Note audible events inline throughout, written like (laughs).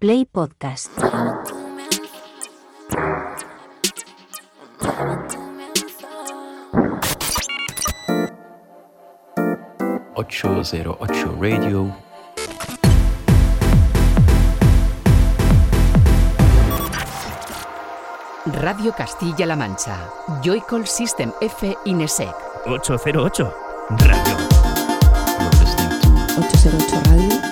Play Podcast. ...808 Radio... Radio Castilla-La Mancha. Joycall System F Inesec. 808 Radio. You're listening to 808 Radio.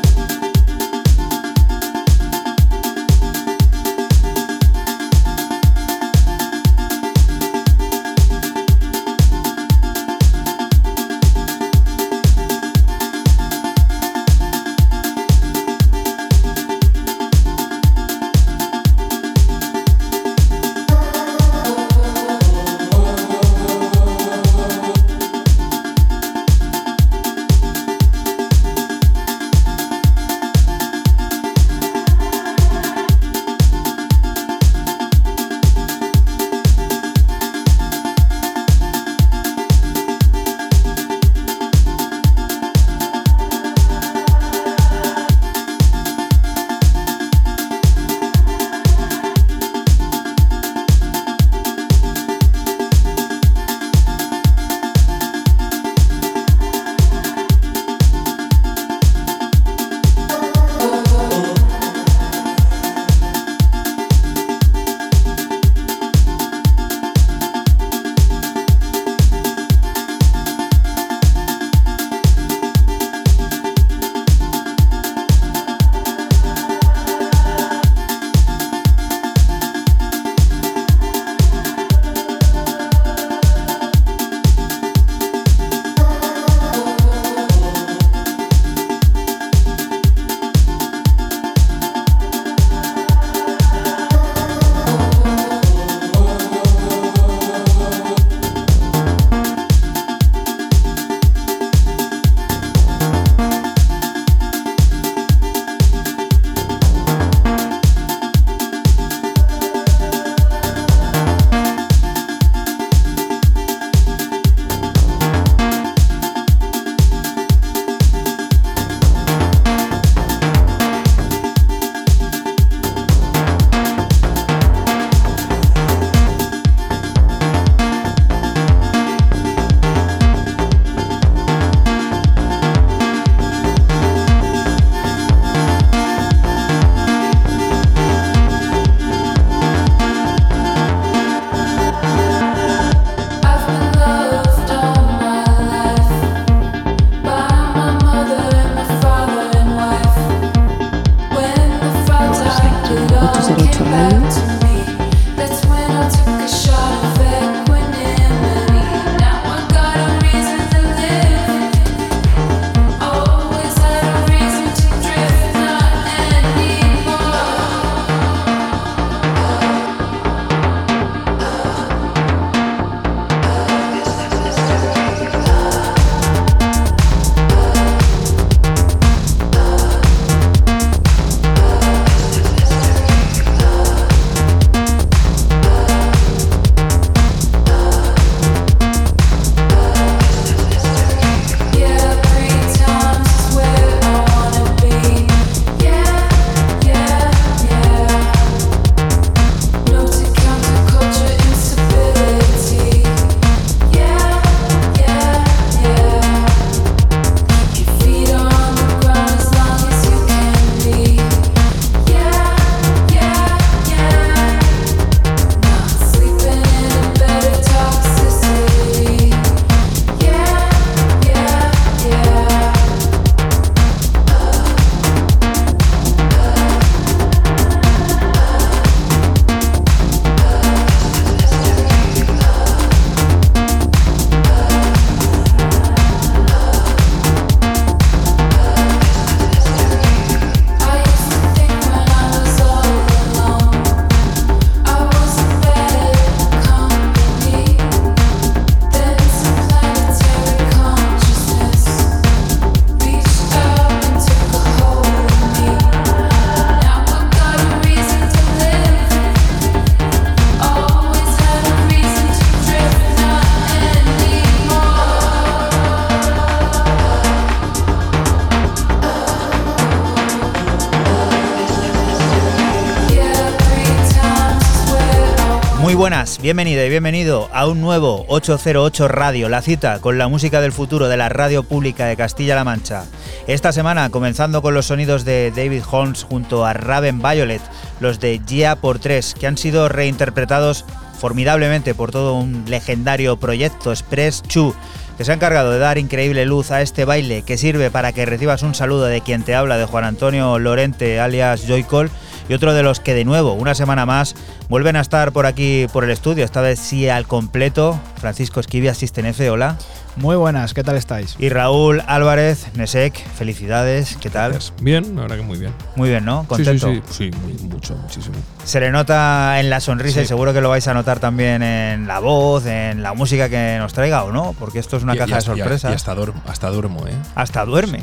Buenas, bienvenido y bienvenido a un nuevo 808 Radio, la cita con la música del futuro de la radio pública de Castilla-La Mancha. Esta semana comenzando con los sonidos de David Holmes junto a Raven Violet, los de Gia por 3, que han sido reinterpretados formidablemente por todo un legendario proyecto Express 2 que se ha encargado de dar increíble luz a este baile que sirve para que recibas un saludo de quien te habla, de Juan Antonio Lorente, alias Joycol, y otro de los que de nuevo, una semana más, vuelven a estar por aquí por el estudio, esta vez sí al completo. Francisco Esquivia, Asisten F, hola. Muy buenas, ¿qué tal estáis? Y Raúl Álvarez, Nesek, felicidades, ¿qué tal? Bien, la verdad que muy bien. Muy bien, ¿no? ¿Contento? Sí, sí, sí, mucho, muchísimo. Se le nota en la sonrisa y seguro que lo vais a notar también en la voz, en la música que nos traiga, ¿o no? Porque esto es una caja de sorpresas. Y, hasta, hasta, duermo, ¿eh? Hasta duerme.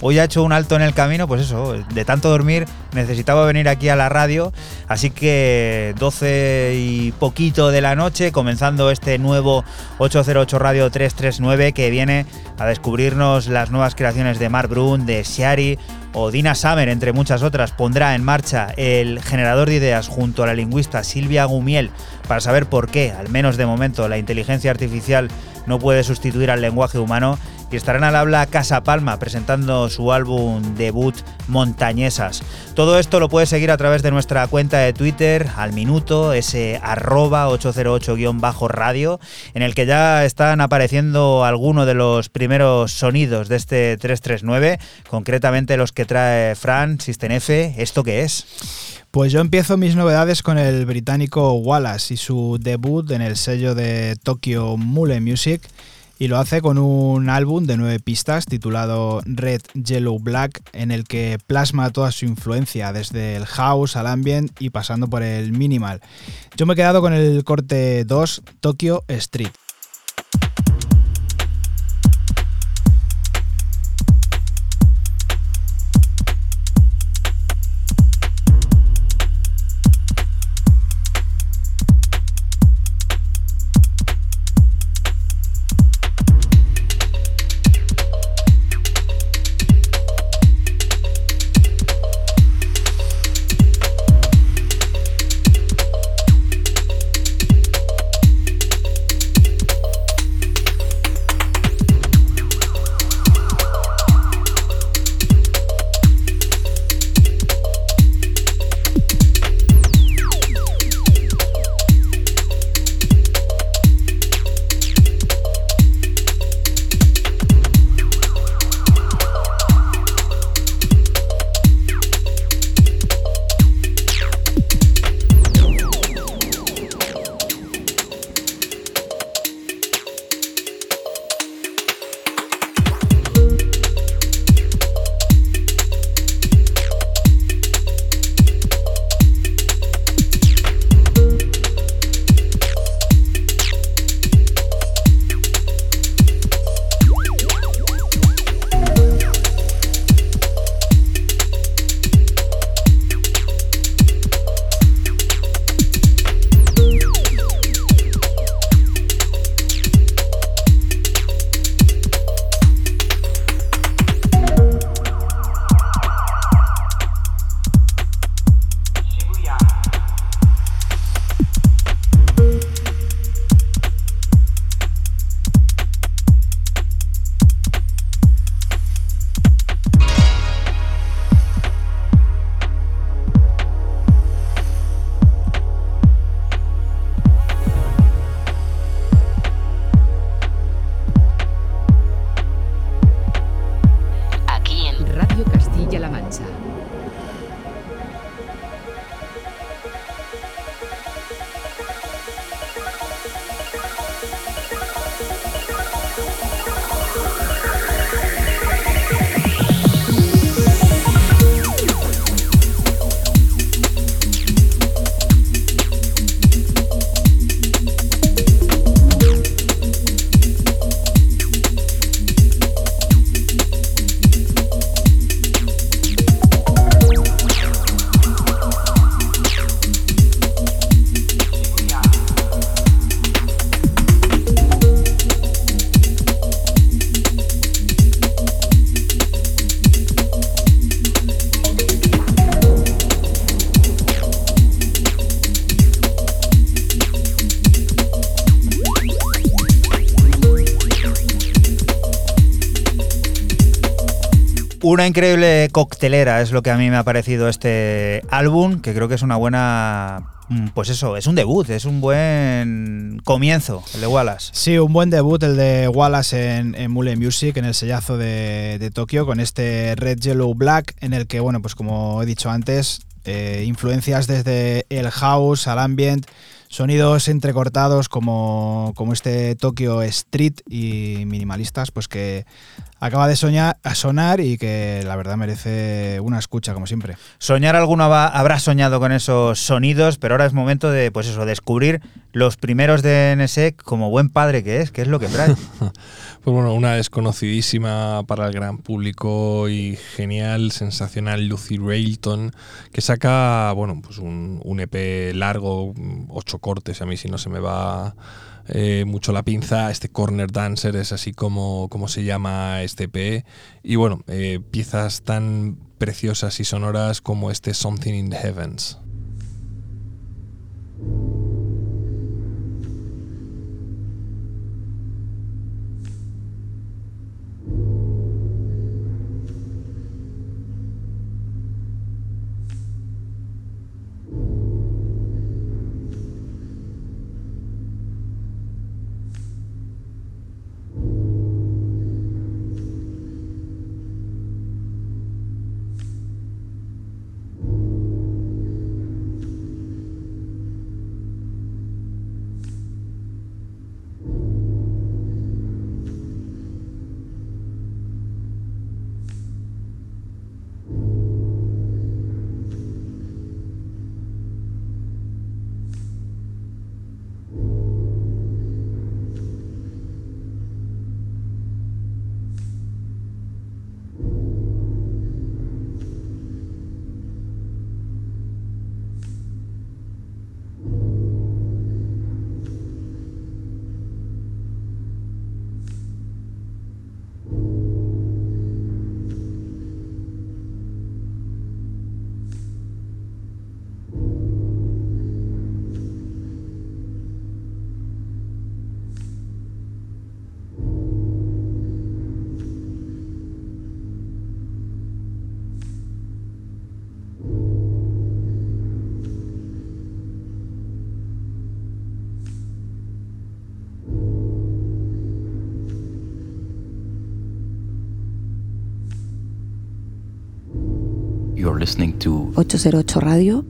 Hoy ha hecho un alto en el camino, pues eso, de tanto dormir necesitaba venir aquí a la radio, así que 12 y poquito de la noche, comenzando este nuevo 808 Radio 339 que viene a descubrirnos las nuevas creaciones de Mark Brun, de Shari o Dina Summer, entre muchas otras, pondrá en marcha el generador de ideas junto a la lingüista Silvia Gumiel para saber por qué, al menos de momento, la inteligencia artificial no puede sustituir al lenguaje humano y estarán al habla Casa Palma presentando su álbum debut Montañesas. Todo esto lo puedes seguir a través de nuestra cuenta de Twitter al minuto, ese arroba 808-radio, en el que ya están apareciendo algunos de los primeros sonidos de este 339, concretamente los que trae Fran, System F. ¿Esto qué es? Pues yo empiezo mis novedades con el británico Wallace y su debut en el sello de Tokyo Mule Music y lo hace con un álbum de nueve pistas titulado Red, Yellow, Black, en el que plasma toda su influencia, desde el house al ambient y pasando por el minimal. Yo me he quedado con el corte 2, Tokyo Street. Una increíble coctelera es lo que a mí me ha parecido este álbum, que creo que es una buena... mm, Pues eso, es un debut, es un buen comienzo, el de Wallace. Sí, un buen debut el de Wallace en, en Mule Music, en el sellazo de, Tokio, con este Red, Yellow, Black, en el que, bueno, pues como he dicho antes, eh, influencias desde el house al ambient, sonidos entrecortados como, como este Tokyo Street y minimalistas, pues que acaba de soñar, a sonar y que la verdad merece una escucha, como siempre. Soñar alguno va- habrá soñado con esos sonidos, pero ahora es momento de, pues eso, descubrir los primeros de NSEC como buen padre que es, que es lo que trae. (laughs) Pues bueno, una desconocidísima para el gran público y genial, sensacional Lucy Railton, que saca, bueno, pues un, un EP largo, ocho cortes, a mí si no se me va eh, mucho la pinza. Este Corner Dancer es así como, se llama este EP. Y bueno, eh, piezas tan preciosas y sonoras como este Something in the Heavens. 808 Radio.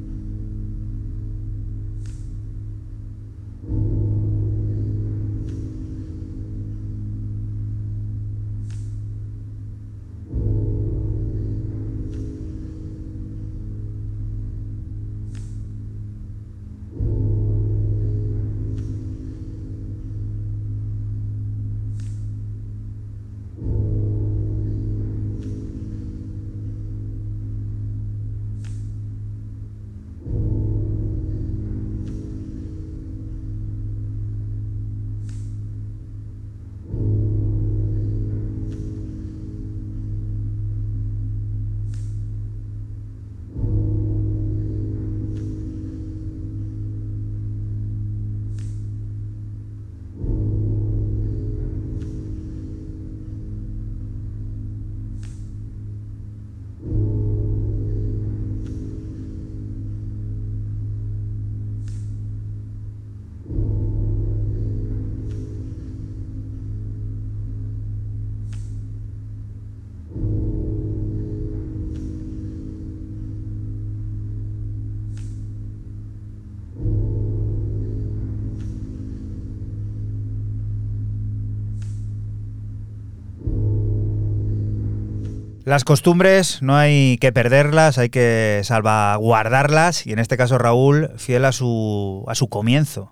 Las costumbres no hay que perderlas, hay que salvaguardarlas y en este caso Raúl fiel a su, a su comienzo.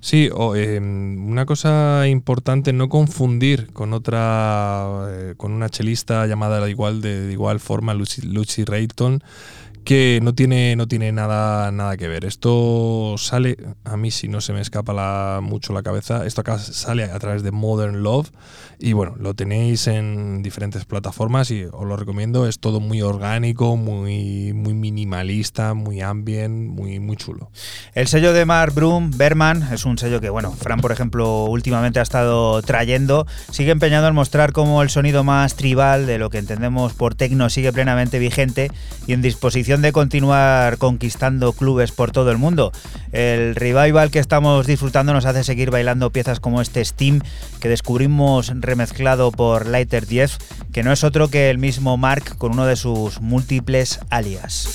Sí, eh, una cosa importante, no confundir con otra, eh, con una chelista llamada igual, de, de igual forma, Lucy, Lucy Rayton, que no tiene, no tiene nada, nada que ver. Esto sale, a mí si no se me escapa la, mucho la cabeza, esto acá sale a través de Modern Love y bueno, lo tenéis en diferentes plataformas y os lo recomiendo. Es todo muy orgánico, muy, muy minimalista, muy ambient, muy, muy chulo. El sello de Mark Broom, Berman, es un sello que, bueno, Fran, por ejemplo, últimamente ha estado trayendo. Sigue empeñado en mostrar cómo el sonido más tribal de lo que entendemos por tecno sigue plenamente vigente y en disposición de continuar conquistando clubes por todo el mundo. El revival que estamos disfrutando nos hace seguir bailando piezas como este Steam que descubrimos remezclado por Lighter 10, que no es otro que el mismo Mark con uno de sus múltiples alias.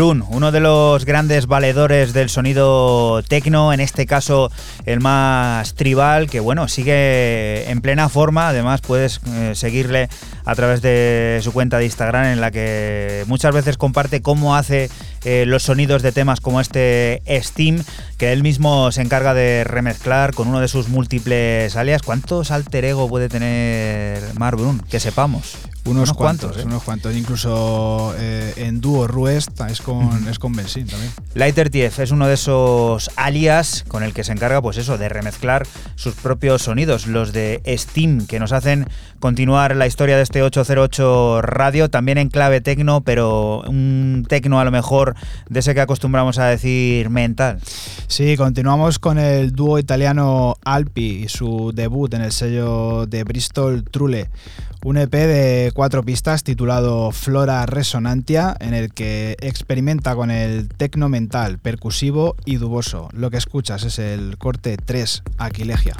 Brun, uno de los grandes valedores del sonido tecno, en este caso el más tribal, que bueno, sigue en plena forma, además puedes eh, seguirle a través de su cuenta de Instagram en la que muchas veces comparte cómo hace eh, los sonidos de temas como este Steam, que él mismo se encarga de remezclar con uno de sus múltiples alias. ¿Cuántos alter ego puede tener Mark Brun? Que sepamos. Unos, cuantos, ¿eh? unos cuantos. Incluso eh, en dúo Ruest es con, es con Benzín también. Lighter TF es uno de esos alias con el que se encarga, pues eso, de remezclar sus propios sonidos, los de Steam, que nos hacen continuar la historia de este 808 radio, también en clave tecno, pero un tecno a lo mejor de ese que acostumbramos a decir mental. Sí, continuamos con el dúo italiano Alpi y su debut en el sello de Bristol Trule un EP de cuatro pistas titulado Flora Resonantia, en el que experimenta con el tecno mental, percusivo y duboso. Lo que escuchas es el corte 3, Aquilegia.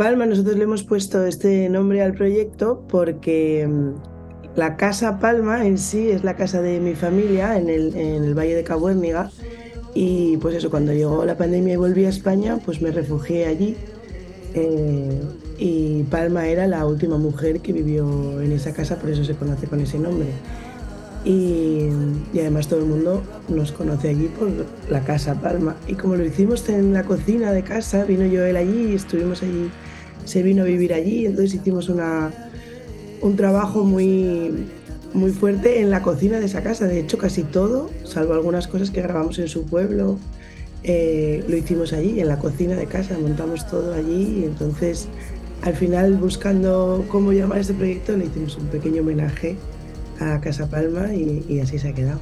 Palma, nosotros le hemos puesto este nombre al proyecto porque mm, la Casa Palma en sí es la casa de mi familia en el, en el Valle de Cabuérniga y pues eso, cuando llegó la pandemia y volví a España, pues me refugié allí eh, y Palma era la última mujer que vivió en esa casa, por eso se conoce con ese nombre. Y, y, además todo el mundo nos conoce allí por la casa Palma. Y como lo hicimos en la cocina de casa, vino Joel allí y estuvimos allí, se vino a vivir allí, entonces hicimos una, un trabajo muy, muy fuerte en la cocina de esa casa. De hecho, casi todo, salvo algunas cosas que grabamos en su pueblo, eh, lo hicimos allí, en la cocina de casa, montamos todo allí y entonces al final buscando cómo llamar este proyecto le hicimos un pequeño homenaje a Casa Palma y, así se ha quedado.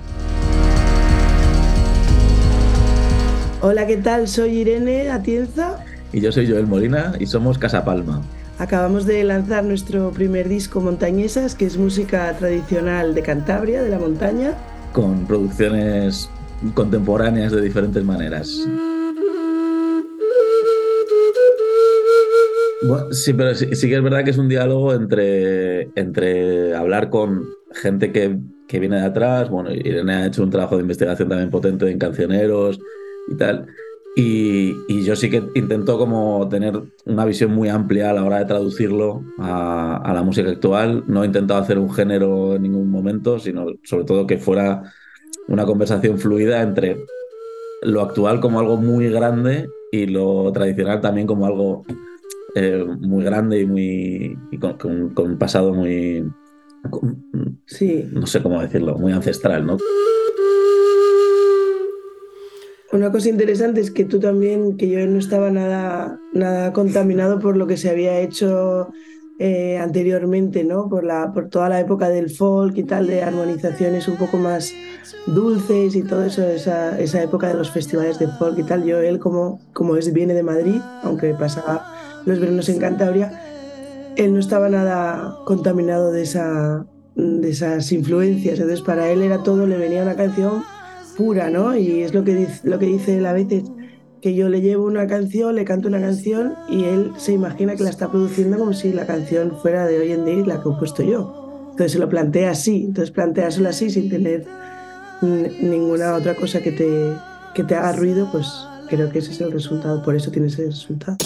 Hola, ¿qué tal? Soy Irene Atienza. Y yo soy Joel Molina y somos Casa Palma. Acabamos de lanzar nuestro primer disco Montañesas, que es música tradicional de Cantabria, de la montaña. Con producciones contemporáneas de diferentes maneras. sí, pero sí, que es verdad que es un diálogo entre, entre hablar con gente que, que, viene de atrás. Bueno, Irene ha hecho un trabajo de investigación también potente en cancioneros y tal. Y, y yo sí que intento como tener una visión muy amplia a la hora de traducirlo a, a, la música actual. No he intentado hacer un género en ningún momento, sino sobre todo que fuera una conversación fluida entre lo actual como algo muy grande y lo tradicional también como algo eh, muy grande y muy y con, con, con, un pasado muy sí no sé cómo decirlo muy ancestral no una cosa interesante es que tú también que yo no estaba nada nada contaminado por lo que se había hecho eh, anteriormente, ¿no? Por, la, por toda la época del folk y tal, de armonizaciones un poco más dulces y todo eso, esa, esa época de los festivales de folk y tal. Yo, él, como, como es, viene de Madrid, aunque pasaba los veranos en Cantabria, él no estaba nada contaminado de, esa, de esas influencias. Entonces, para él era todo, le venía una canción pura, ¿no? Y es lo que dice, lo que dice él a veces que yo le llevo una canción, le canto una canción y él se imagina que la está produciendo como si la canción fuera de hoy en día la que he puesto yo. Entonces se lo plantea así, entonces planteárselo así sin tener ninguna otra cosa que te, que te haga ruido, pues creo que ese es el resultado, por eso tiene ese resultado.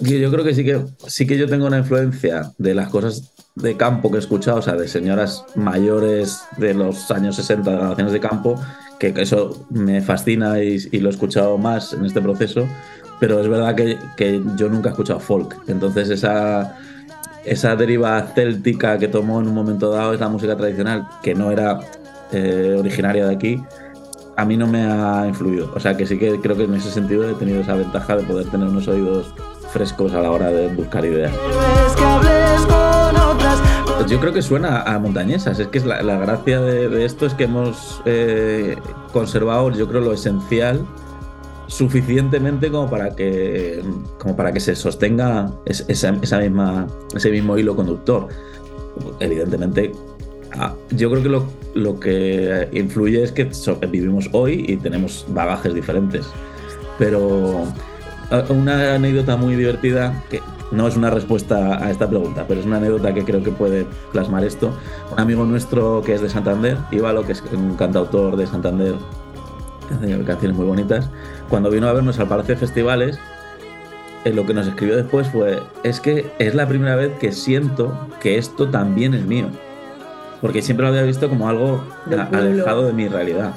Yo creo que sí que sí que yo tengo una influencia de las cosas de campo que he escuchado, o sea, de señoras mayores de los años 60 de grabaciones de campo, que eso me fascina y, lo he escuchado más en este proceso, pero es verdad que, que, yo nunca he escuchado folk, entonces esa, esa deriva céltica que tomó en un momento dado es la música tradicional, que no era eh, originaria de aquí, a mí no me ha influido, o sea que sí que creo que en ese sentido he tenido esa ventaja de poder tener unos oídos frescos a la hora de buscar ideas. Yo creo que suena a montañesas. Es que es la, gracia de, esto es que hemos eh, conservado, yo creo, lo esencial suficientemente como para que, como para que se sostenga esa, misma, ese mismo hilo conductor. Evidentemente, ah, yo creo que lo, lo, que influye es que vivimos hoy y tenemos bagajes diferentes. Pero una anécdota muy divertida que no es una respuesta a esta pregunta, pero es una anécdota que creo que puede plasmar esto. Un amigo nuestro que es de Santander, Ívalo, que es un cantautor de Santander, que hace canciones muy bonitas, cuando vino a vernos al Palacio de Festivales, eh, lo que nos escribió después fue, es que es la primera vez que siento que esto también es mío, porque siempre lo había visto como algo alejado de mi realidad.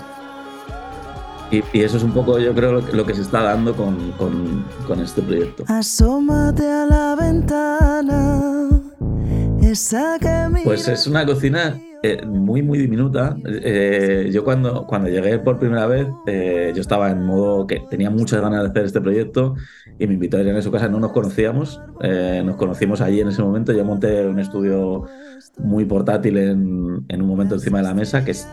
Y, y, eso es un poco, yo creo, lo que, lo que se está dando con, con, con, este proyecto. Asómate a la ventana. Esa que pues es una cocina eh, muy, muy diminuta. Eh, yo cuando, cuando llegué por primera vez, eh, yo estaba en modo que tenía muchas ganas de hacer este proyecto y me invitó a ir en su casa. No nos conocíamos, eh, nos conocimos allí en ese momento. Yo monté un estudio muy portátil en, en un momento encima de la mesa, que es,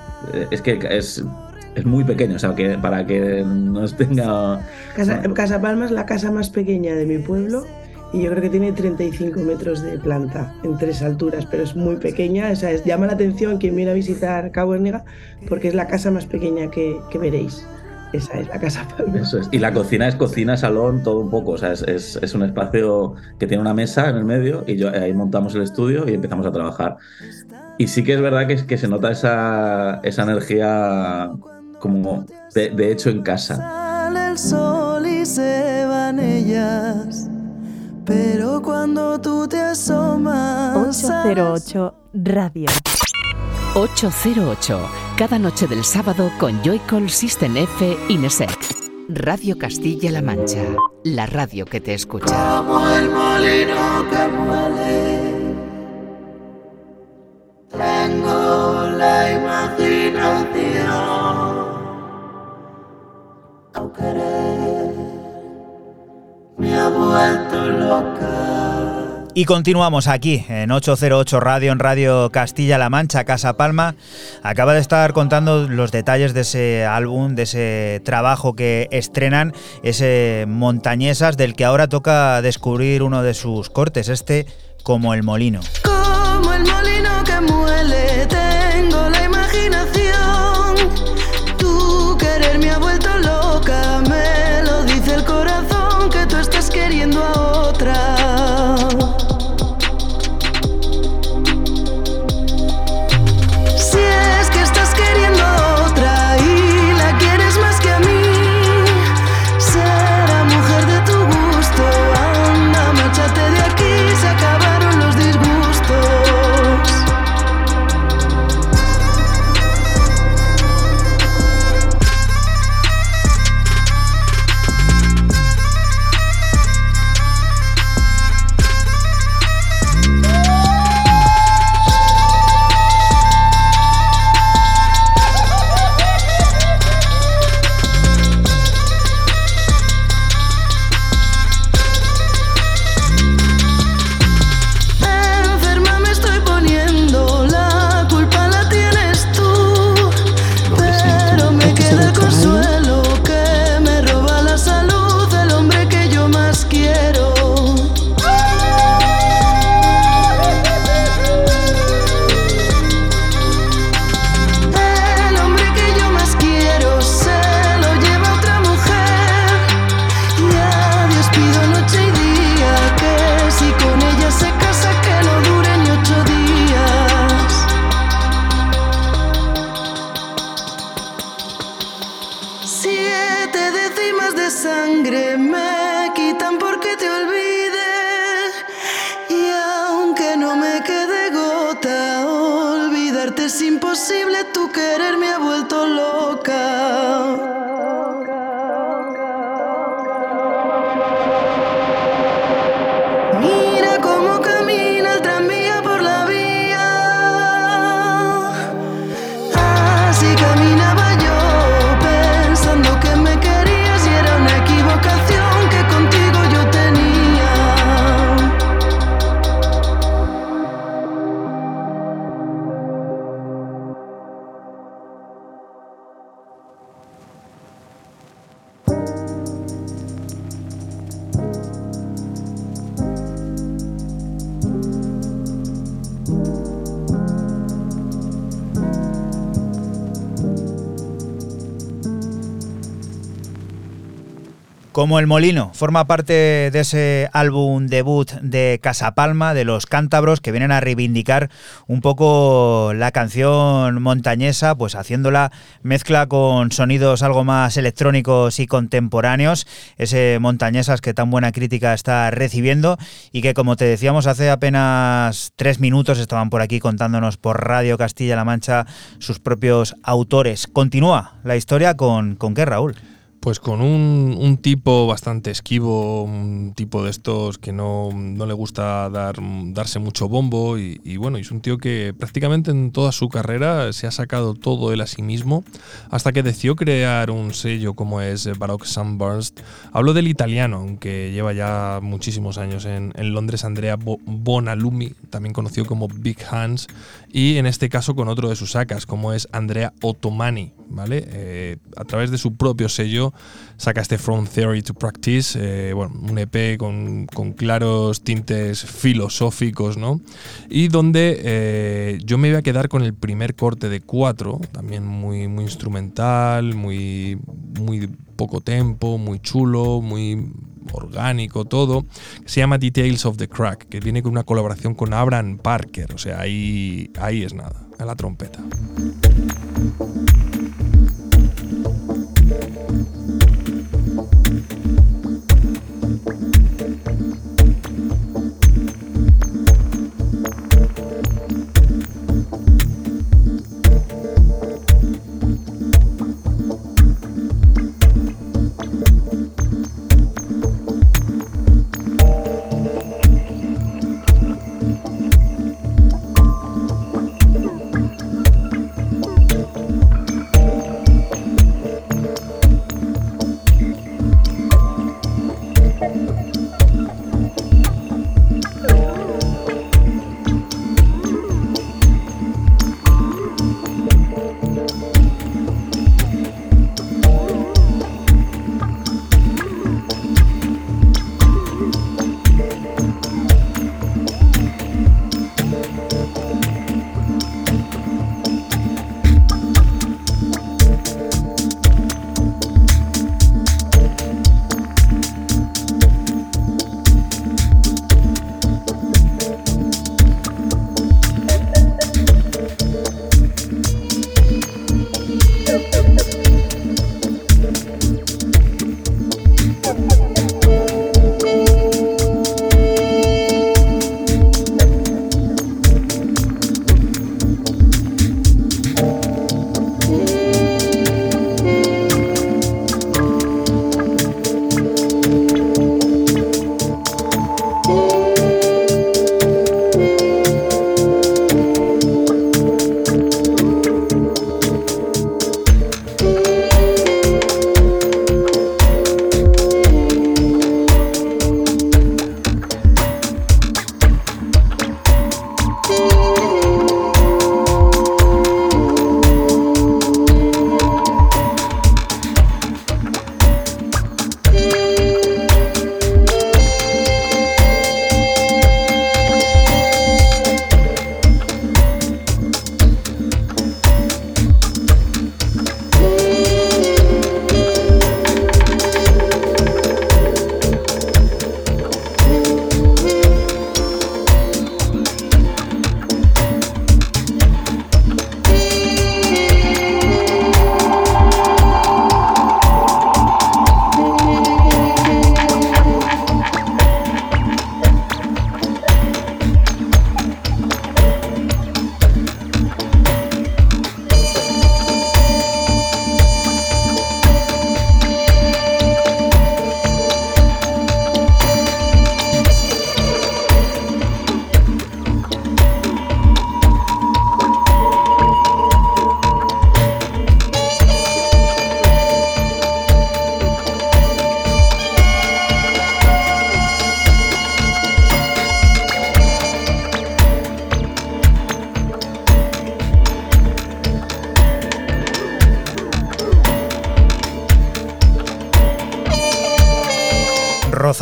es que es es muy pequeño, o sea, que para que nos tenga... Casa, casa, Palma es la casa más pequeña de mi pueblo y yo creo que tiene 35 metros de planta en tres alturas, pero es muy pequeña, o sea, es, llama la atención quien viene a visitar Cabo Ernega porque es la casa más pequeña que, que veréis. esa es la Casa Palma. Eso es. Y la cocina es cocina, salón, todo un poco. O sea, es, es- es un espacio que tiene una mesa en el medio y yo, ahí montamos el estudio y empezamos a trabajar. Y sí que es verdad que, que se nota esa, esa energía como de, de hecho en casa. Sale el sol y se van ellas. Pero cuando tú te asomas. sales 808 Radio. 808, cada noche del sábado con Joycall System F Inesec. Radio Castilla-La Mancha, la radio que te escucha. Como el molino que muele. Tengo la imaginación. Y continuamos aquí en 808 Radio, en Radio Castilla-La Mancha, Casa Palma. Acaba de estar contando los detalles de ese álbum, de ese trabajo que estrenan, ese Montañesas, del que ahora toca descubrir uno de sus cortes, este como el molino. Como el molino Como el molino, forma parte de ese álbum debut de Casapalma, de los cántabros, que vienen a reivindicar un poco la canción montañesa, pues haciéndola mezcla con sonidos algo más electrónicos y contemporáneos, ese montañesas que tan buena crítica está recibiendo y que como te decíamos hace apenas tres minutos estaban por aquí contándonos por Radio Castilla-La Mancha sus propios autores. Continúa la historia con, con qué, Raúl. Pues con un, un tipo bastante esquivo, un tipo de estos que no, no le gusta dar, darse mucho bombo y, y bueno, es un tío que prácticamente en toda su carrera se ha sacado todo él a sí mismo hasta que decidió crear un sello como es Baroque Sunburst. Hablo del italiano, aunque lleva ya muchísimos años en, en Londres, Andrea Bo- Bonalumi, también conocido como Big Hands, y en este caso con otro de sus sacas, como es Andrea Ottomani, ¿vale? Eh, a través de su propio sello 2018 saca este From Theory to Practice, eh, bueno, un EP con, con, claros tintes filosóficos, ¿no? Y donde eh, yo me iba a quedar con el primer corte de cuatro, también muy, muy instrumental, muy, muy poco tempo, muy chulo, muy orgánico, todo, se llama Details of the Crack, que viene con una colaboración con Abraham Parker, o sea, ahí, ahí es nada, a la trompeta.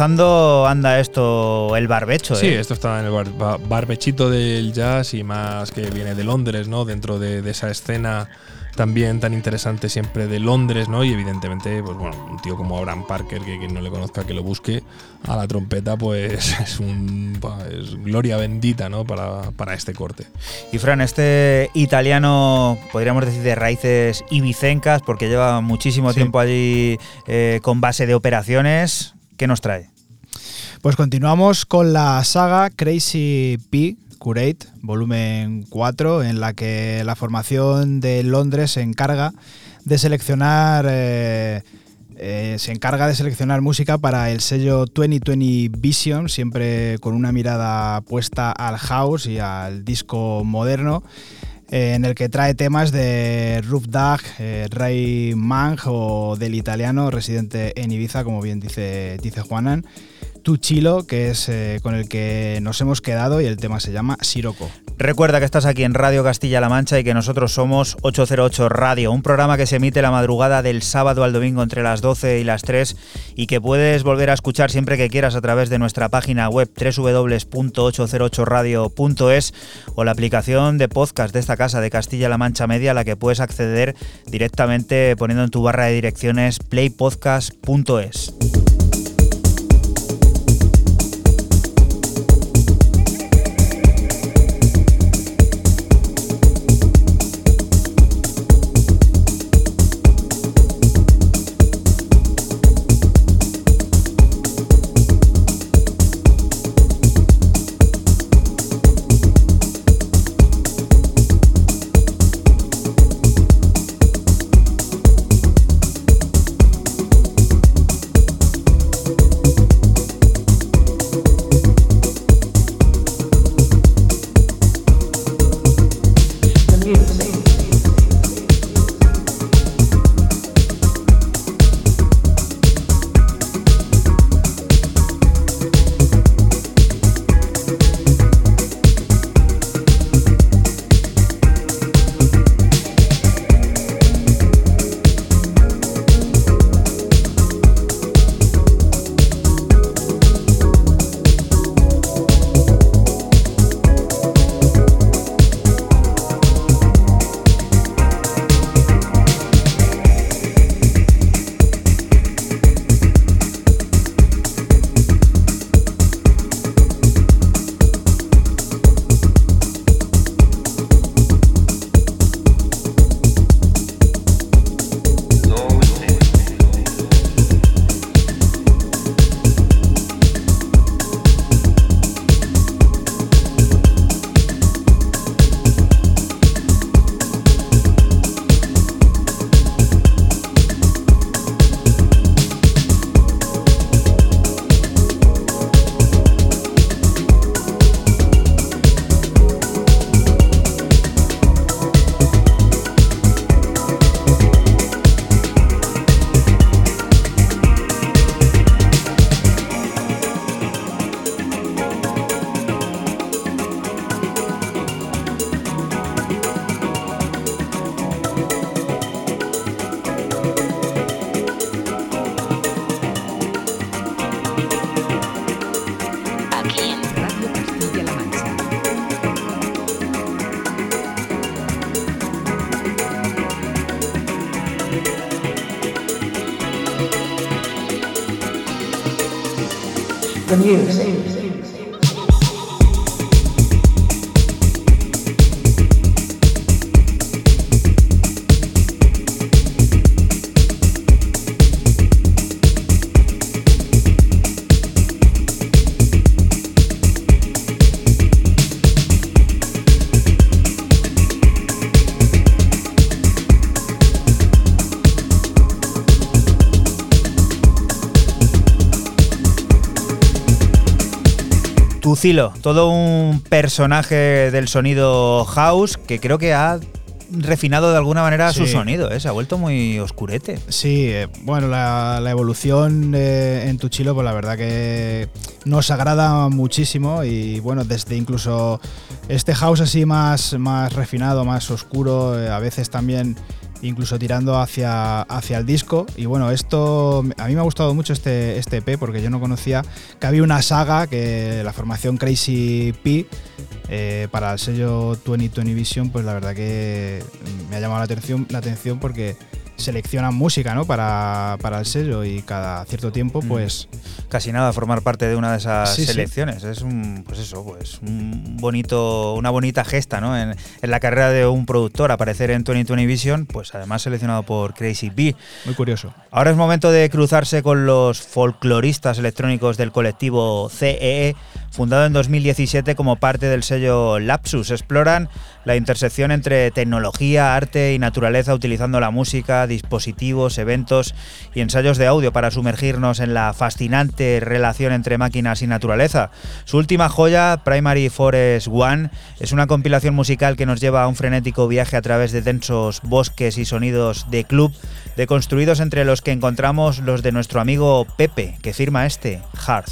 Anda esto el barbecho. Sí, ¿eh? esto está en el barbechito del jazz y más que viene de Londres, ¿no? Dentro de, esa escena también tan interesante siempre de Londres, ¿no? Y evidentemente, pues bueno, un tío como Abraham Parker, que quien no le conozca, que lo busque a la trompeta, pues (laughs) es un gloria bendita, ¿no? Para, para, este corte. Y Fran, este italiano, podríamos decir de raíces ibicencas, porque lleva muchísimo tiempo allí eh, con base de operaciones, ¿qué nos trae? Pues continuamos con la saga Crazy P, Curate, volumen 4, en la que la formación de Londres se encarga de seleccionar. Eh, eh, se encarga de seleccionar música para el sello 2020 Vision, siempre con una mirada puesta al house y al disco moderno, eh, en el que trae temas de Roof Dag, Ray Mang o del italiano residente en Ibiza, como bien dice, dice Juanan. Tu Chilo, que es eh, con el que nos hemos quedado y el tema se llama Siroco. Recuerda que estás aquí en Radio Castilla-La Mancha y que nosotros somos 808 Radio, un programa que se emite la madrugada del sábado al domingo entre las 12 y las 3 y que puedes volver a escuchar siempre que quieras a través de nuestra página web www.808radio.es o la aplicación de podcast de esta casa de Castilla-La Mancha Media a la que puedes acceder directamente poniendo en tu barra de direcciones playpodcast.es. Tucilo, todo un personaje del sonido house que creo que ha refinado de alguna manera su sonido, ¿eh? se ha vuelto muy oscurete. Sí, eh, bueno, la, evolución en Tuchilo, pues la verdad que nos agrada muchísimo y bueno, desde incluso este house así más, más refinado, más oscuro, eh, a veces también incluso tirando hacia, hacia el disco. Y bueno, esto a mí me ha gustado mucho este, este EP porque yo no conocía que había una saga que la formación Crazy P eh, para el sello 2020 Vision, pues la verdad que me ha llamado la atención, la atención porque seleccionan música ¿no? para, para el sello y cada cierto tiempo mm. Casi nada formar parte de una de esas selecciones es un pues eso pues un bonito una bonita gesta ¿no? en, en, la carrera de un productor aparecer en 2020 Vision pues además seleccionado por Crazy B muy curioso ahora es momento de cruzarse con los folcloristas electrónicos del colectivo CEE fundado en 2017 como parte del sello Lapsus. Exploran la intersección entre tecnología, arte y naturaleza utilizando la música, dispositivos, eventos y ensayos de audio para sumergirnos en la fascinante relación entre máquinas y naturaleza. Su última joya, Primary Forest One, es una compilación musical que nos lleva a un frenético viaje a través de densos bosques y sonidos de club, deconstruidos entre los que encontramos los de nuestro amigo Pepe, que firma este, Hard.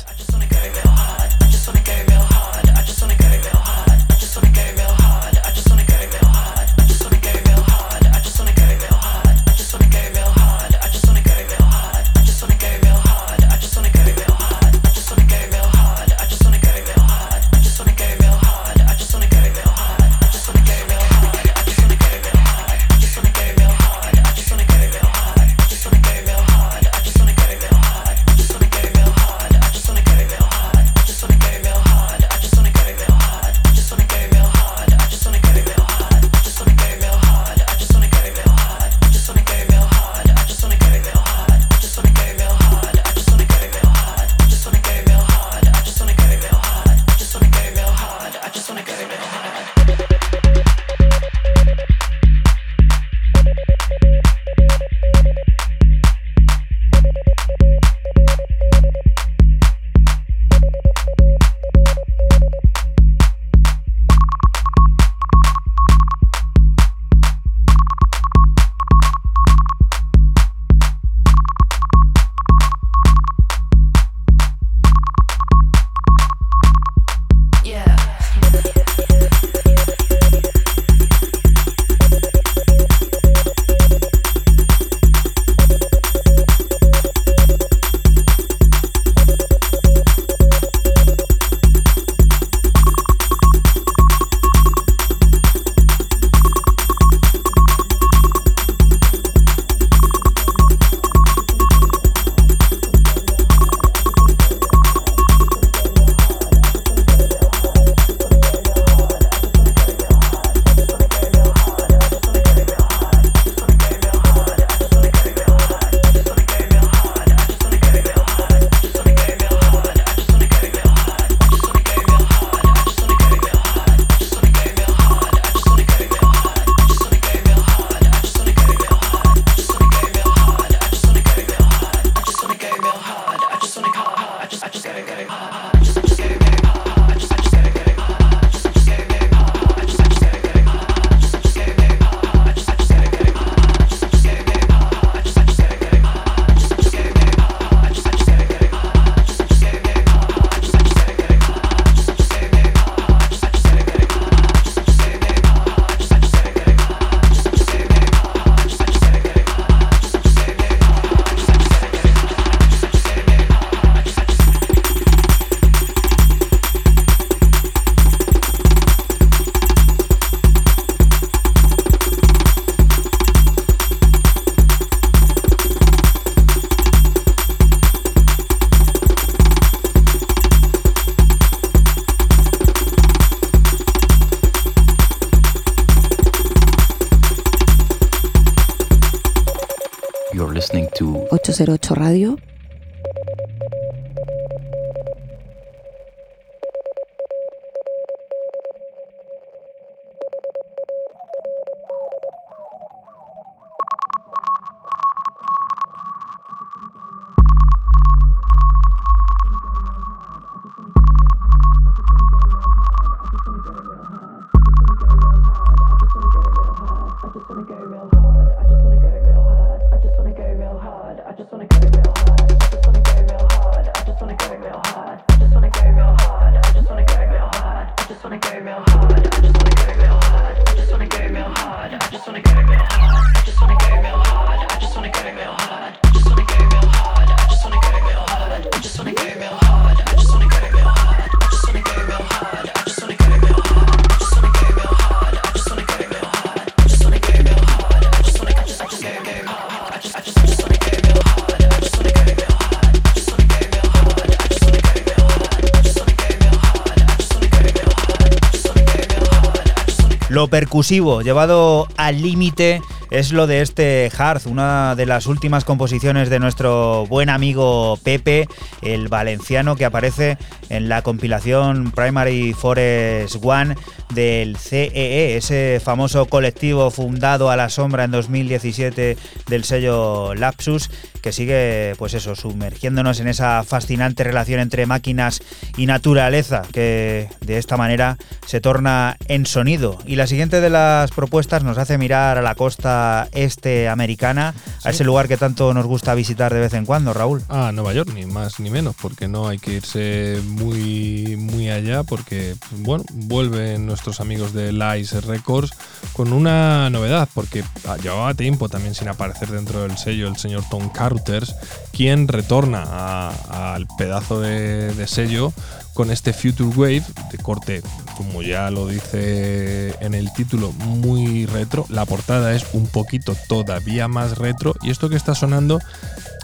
Llevado al límite, es lo de este Hearth, una de las últimas composiciones de nuestro buen amigo Pepe, el valenciano que aparece en la compilación Primary Forest One del CEE, ese famoso colectivo fundado a la sombra en 2017 del sello Lapsus, que sigue, pues eso, sumergiéndonos en esa fascinante relación entre máquinas y naturaleza, que de esta manera se torna en sonido. Y la siguiente de las propuestas nos hace mirar a la costa este americana, a ese lugar que tanto nos gusta visitar de vez en cuando, Raúl. A Nueva York, ni más ni menos, porque no hay que irse muy, muy allá, porque, bueno, vuelven nuestros amigos de Lice Records con una novedad, porque llevaba tiempo también sin aparecer dentro del sello el señor Tom Carruthers, quien retorna al pedazo de, de sello con este Future Wave de corte, como ya lo dice en el título, muy retro. La portada es un poquito todavía más retro y esto que está sonando,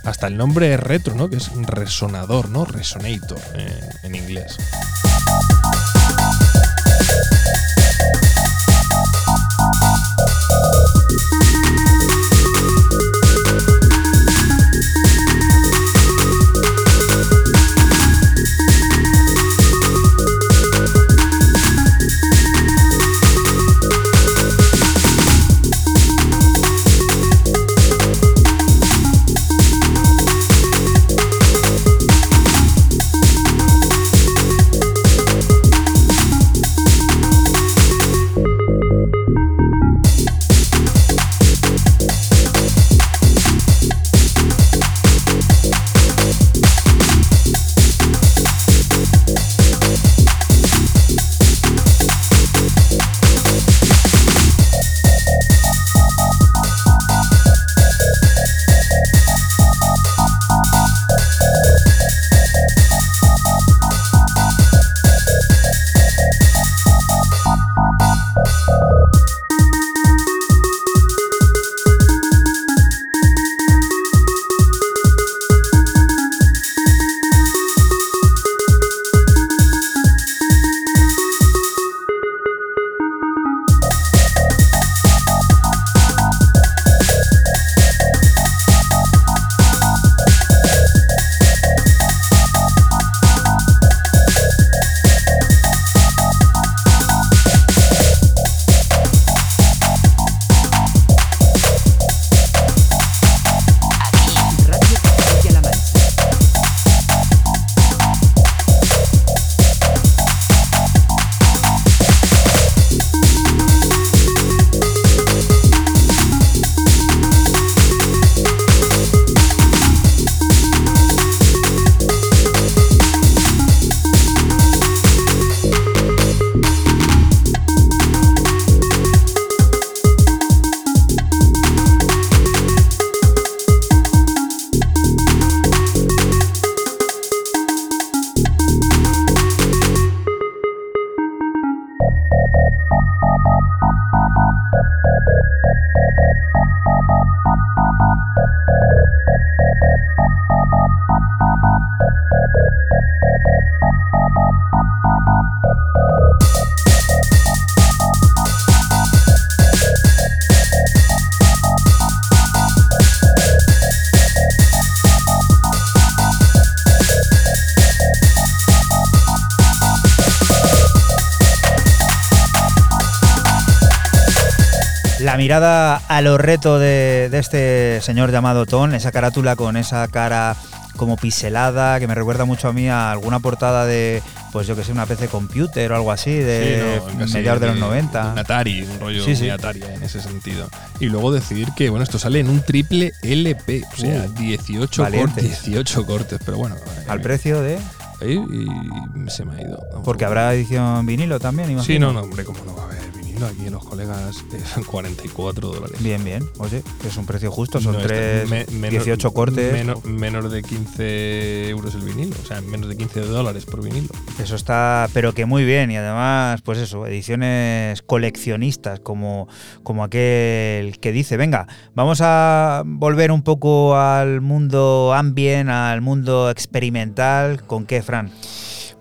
hasta el nombre es retro, ¿no? Que es resonador, ¿no? Resonator eh, en inglés. A los retos de, de este señor llamado Ton, esa carátula con esa cara como piselada, que me recuerda mucho a mí a alguna portada de, pues yo que sé, una PC Computer o algo así, de Sí, no, mediados de los Un 90. Atari, un rollo Sí, sí. muy Atari en ese sentido. Y luego decir que, bueno, esto sale en un triple LP, o sea, Uh, 18, valientes. cortes, 18 cortes, pero bueno. eh, Al precio de. y se me ha ido. Porque habrá edición vinilo también, Sí, imagino. no, no, hombre, cómo no va a haber aquí los colegas, eh, son 44 dólares. Bien, bien. Oye, que es un precio justo, son No, tres, me- menor- 18 cortes. Menos, menos de 15 euros el vinilo, o sea, menos de 15 dólares por vinilo. Eso está, pero que muy bien. Y además, pues eso, ediciones coleccionistas, como, como aquel que dice, venga, vamos a volver un poco al mundo ambient, al mundo experimental. ¿Con qué, Fran?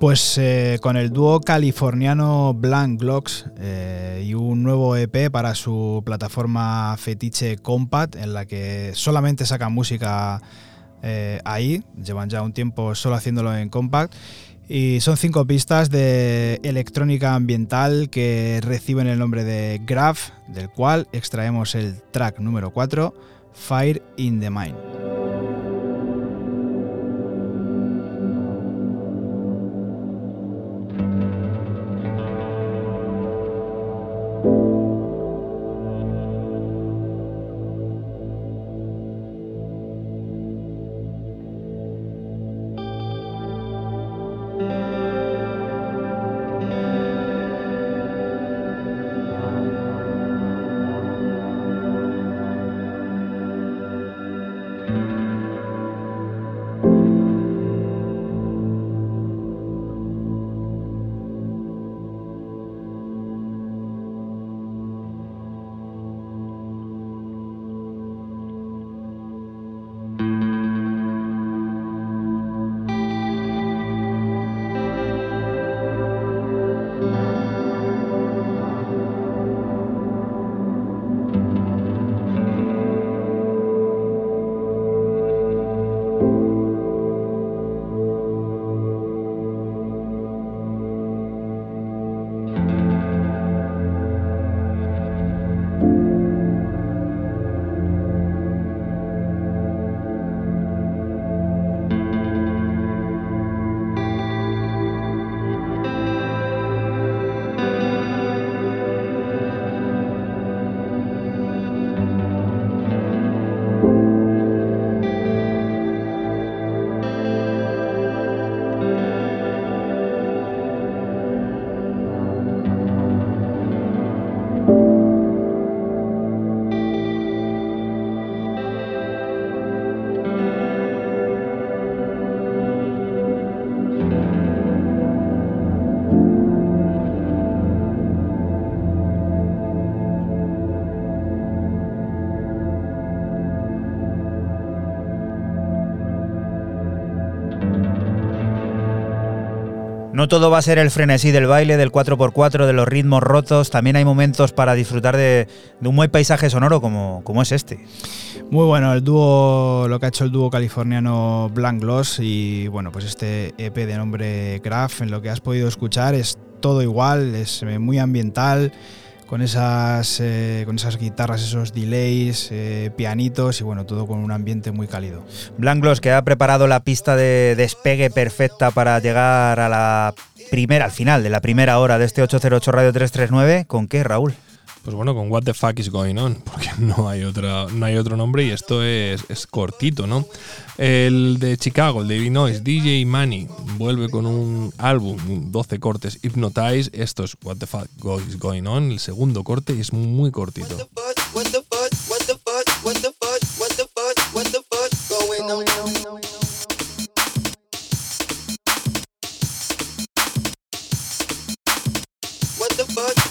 Pues eh, con el dúo californiano Blank Glocks eh, y un nuevo EP para su plataforma fetiche Compact, en la que solamente sacan música eh, ahí, llevan ya un tiempo solo haciéndolo en Compact. Y son cinco pistas de electrónica ambiental que reciben el nombre de Graph, del cual extraemos el track número 4, Fire in the Mind. No todo va a ser el frenesí del baile, del 4x4, de los ritmos rotos. También hay momentos para disfrutar de, un buen paisaje sonoro como, como es este. Muy bueno el dúo, lo que ha hecho el dúo californiano Blank Gloss y bueno, pues este EP de nombre Graph, en lo que has podido escuchar es todo igual, es eh, muy ambiental, con esas, eh, con esas guitarras, esos delays, eh, pianitos y bueno, todo con un ambiente muy cálido. Blanclos que ha preparado la pista de despegue perfecta para llegar a la primera, al final de la primera hora de este 808 Radio 339. ¿Con qué, Raúl? Pues bueno, con What the fuck is going on, porque no hay otra, no hay otro nombre y esto es, es cortito, ¿no? El de Chicago, el de Illinois, DJ Money, vuelve con un álbum, 12 cortes, Hypnotize, esto es What the fuck is going on, el segundo corte es muy cortito. What the fuck,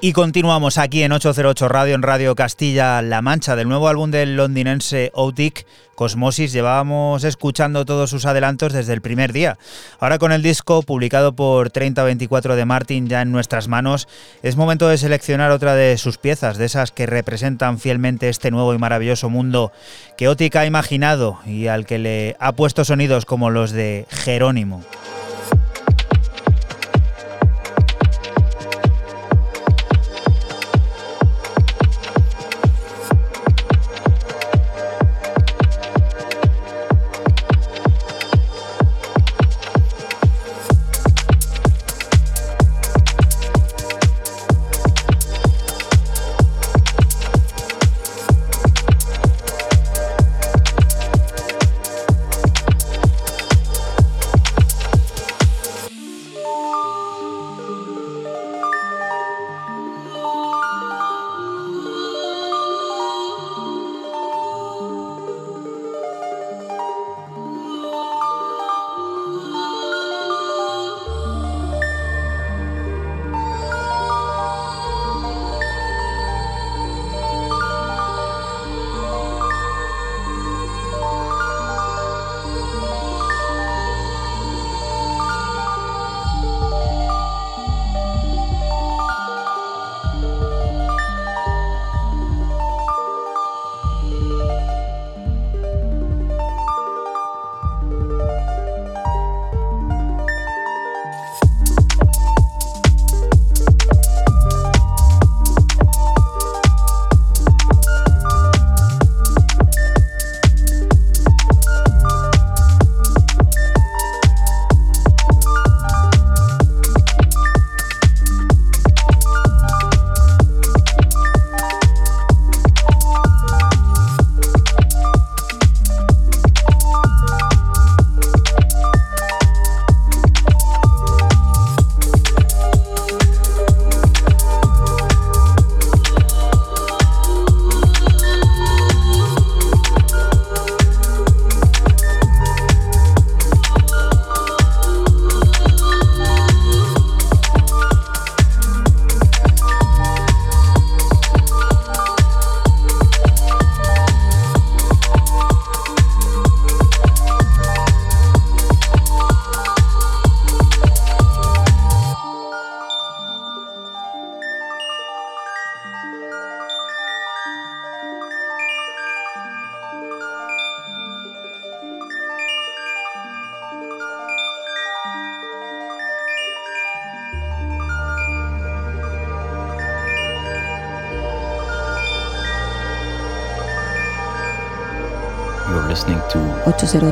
Y continuamos aquí en 808 Radio, en Radio Castilla-La Mancha, del nuevo álbum del londinense Outic, Cosmosis. Llevábamos escuchando todos sus adelantos desde el primer día. Ahora con el disco publicado por 3024 de Martin ya en nuestras manos, es momento de seleccionar otra de sus piezas, de esas que representan fielmente este nuevo y maravilloso mundo que Outic ha imaginado y al que le ha puesto sonidos como los de Jerónimo.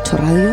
808 Radio.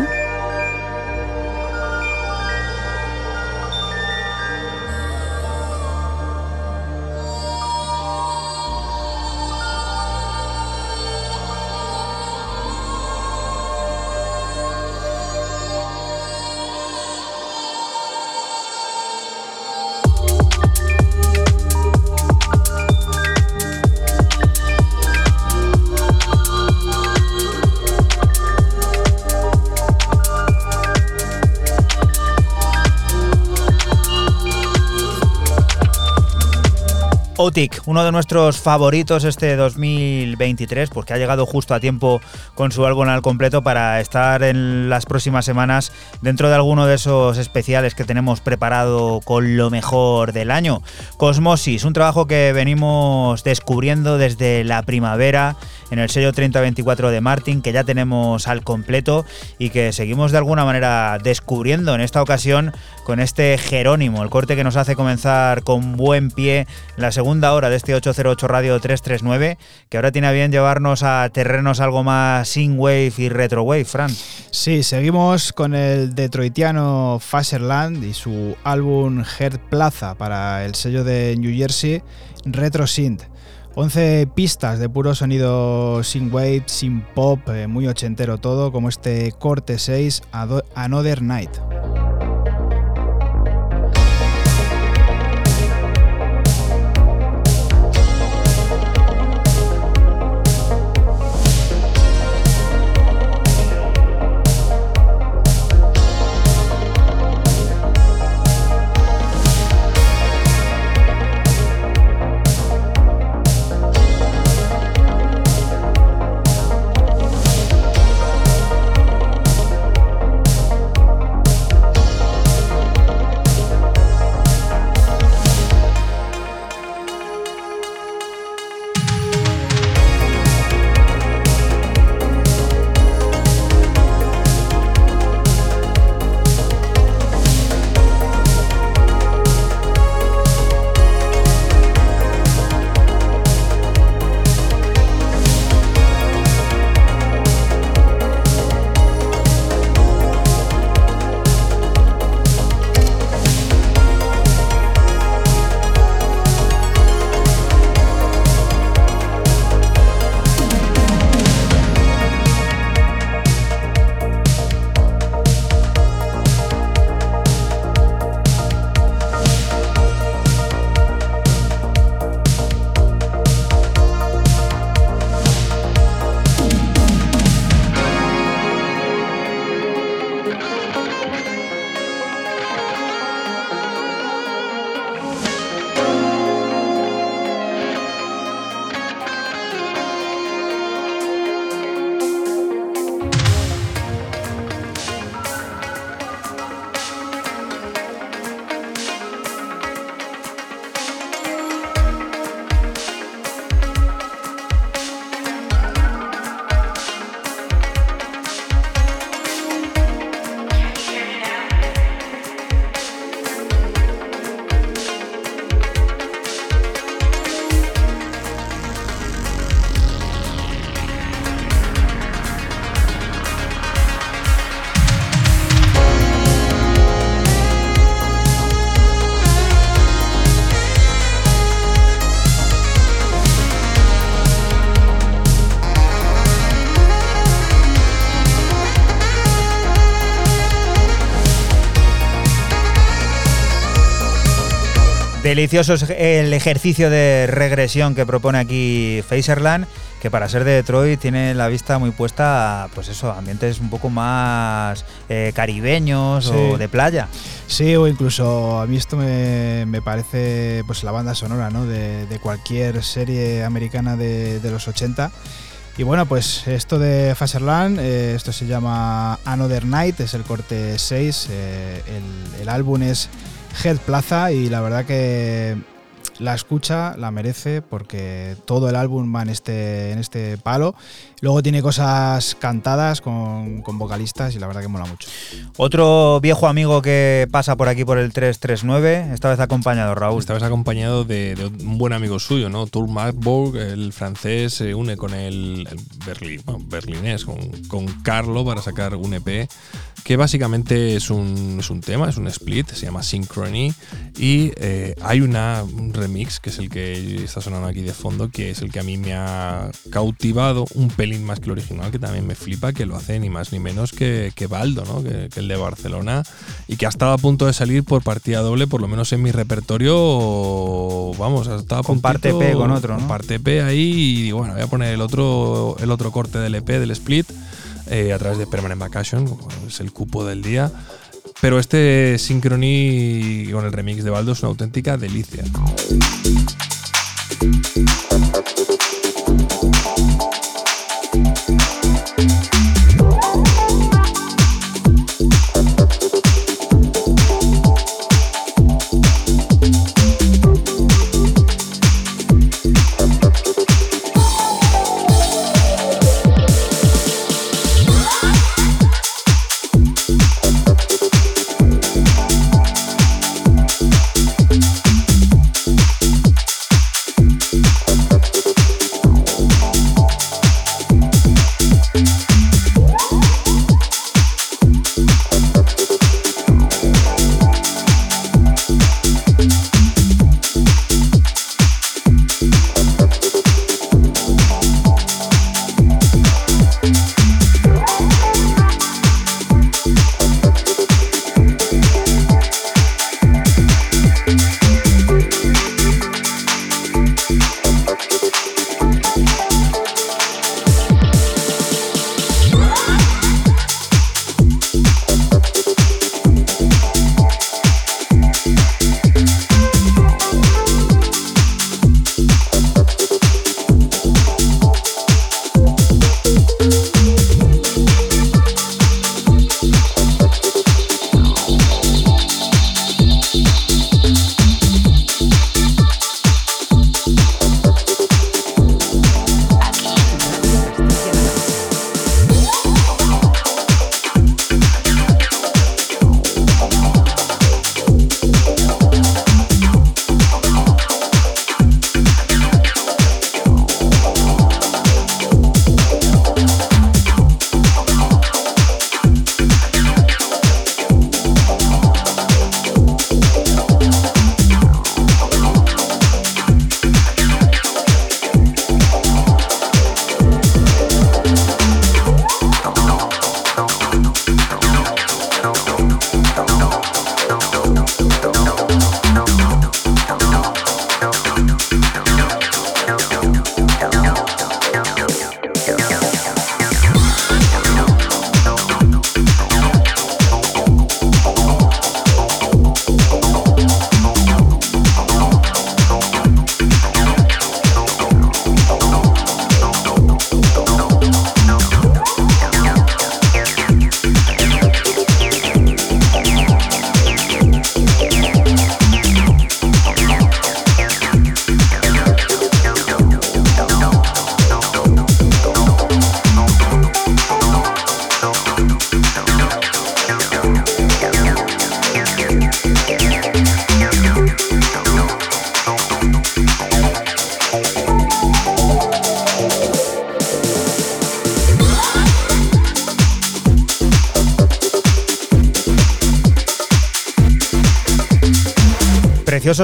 Otik, uno de nuestros favoritos este 2023, porque ha llegado justo a tiempo con su álbum al completo para estar en las próximas semanas dentro de alguno de esos especiales que tenemos preparado con lo mejor del año. Cosmosis, un trabajo que venimos descubriendo desde la primavera en el sello 3024 de Martin, que ya tenemos al completo y que seguimos de alguna manera descubriendo en esta ocasión con este Jerónimo, el corte que nos hace comenzar con buen pie la segunda hora de este 808 Radio 339, que ahora tiene a bien llevarnos a terrenos algo más sin wave y retro wave, Fran. Sí, seguimos con el detroitiano Faserland y su álbum Heart Plaza para el sello de New Jersey Retro Synth. 11 pistas de puro sonido sin wave, sin pop, eh, muy ochentero todo, como este corte 6 Another Night. Delicioso el ejercicio de regresión que propone aquí Facerland, que para ser de Detroit tiene la vista muy puesta a, pues eso, ambientes un poco más eh, caribeños o de playa. Sí, o incluso a mí esto me, parece pues la banda sonora ¿no? de, cualquier serie americana de, los 80. Y bueno, pues esto de Faserland, eh, esto se llama Another Night, es el corte 6, eh, el, el álbum es Head Plaza y la verdad que la escucha, la merece porque todo el álbum va en este, en este palo. Luego tiene cosas cantadas con, con vocalistas y la verdad que mola mucho. Otro viejo amigo que pasa por aquí por el 339, esta vez acompañado, Raúl. Esta vez acompañado de, de un buen amigo suyo, ¿no? Tour Marburg, el francés, se une con el, bueno, berlinés, con, con Carlo para sacar un EP que básicamente es un, es un tema, es un split, se llama Synchrony y eh, hay una, un remix que es el que está sonando aquí de fondo, que es el que a mí me ha cautivado un pelín más que el original, que también me flipa, que lo hace ni más ni menos que, que Baldo, ¿no? que, que el de Barcelona y que ha estado a punto de salir por partida doble, por lo menos en mi repertorio, vamos, ha estado a Con parte EP con otro, ¿no? con parte EP ahí y digo, bueno, voy a poner el otro, el otro corte del EP, del split, eh, a través de Permanent Vacation, es el cupo del día. Pero este Synchrony con el remix de Baldo es una auténtica delicia.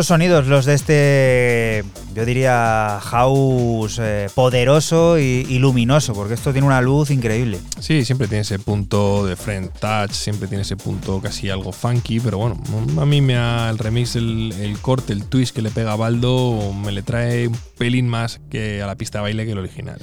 Sonidos los de este, yo diría, house eh, poderoso y, luminoso, porque esto tiene una luz increíble. Sí, siempre tiene ese punto de front touch, siempre tiene ese punto casi algo funky, pero bueno, a mí me ha el remix, el, el corte, el twist que le pega a Baldo, me le trae un pelín más que a la pista de baile que el original.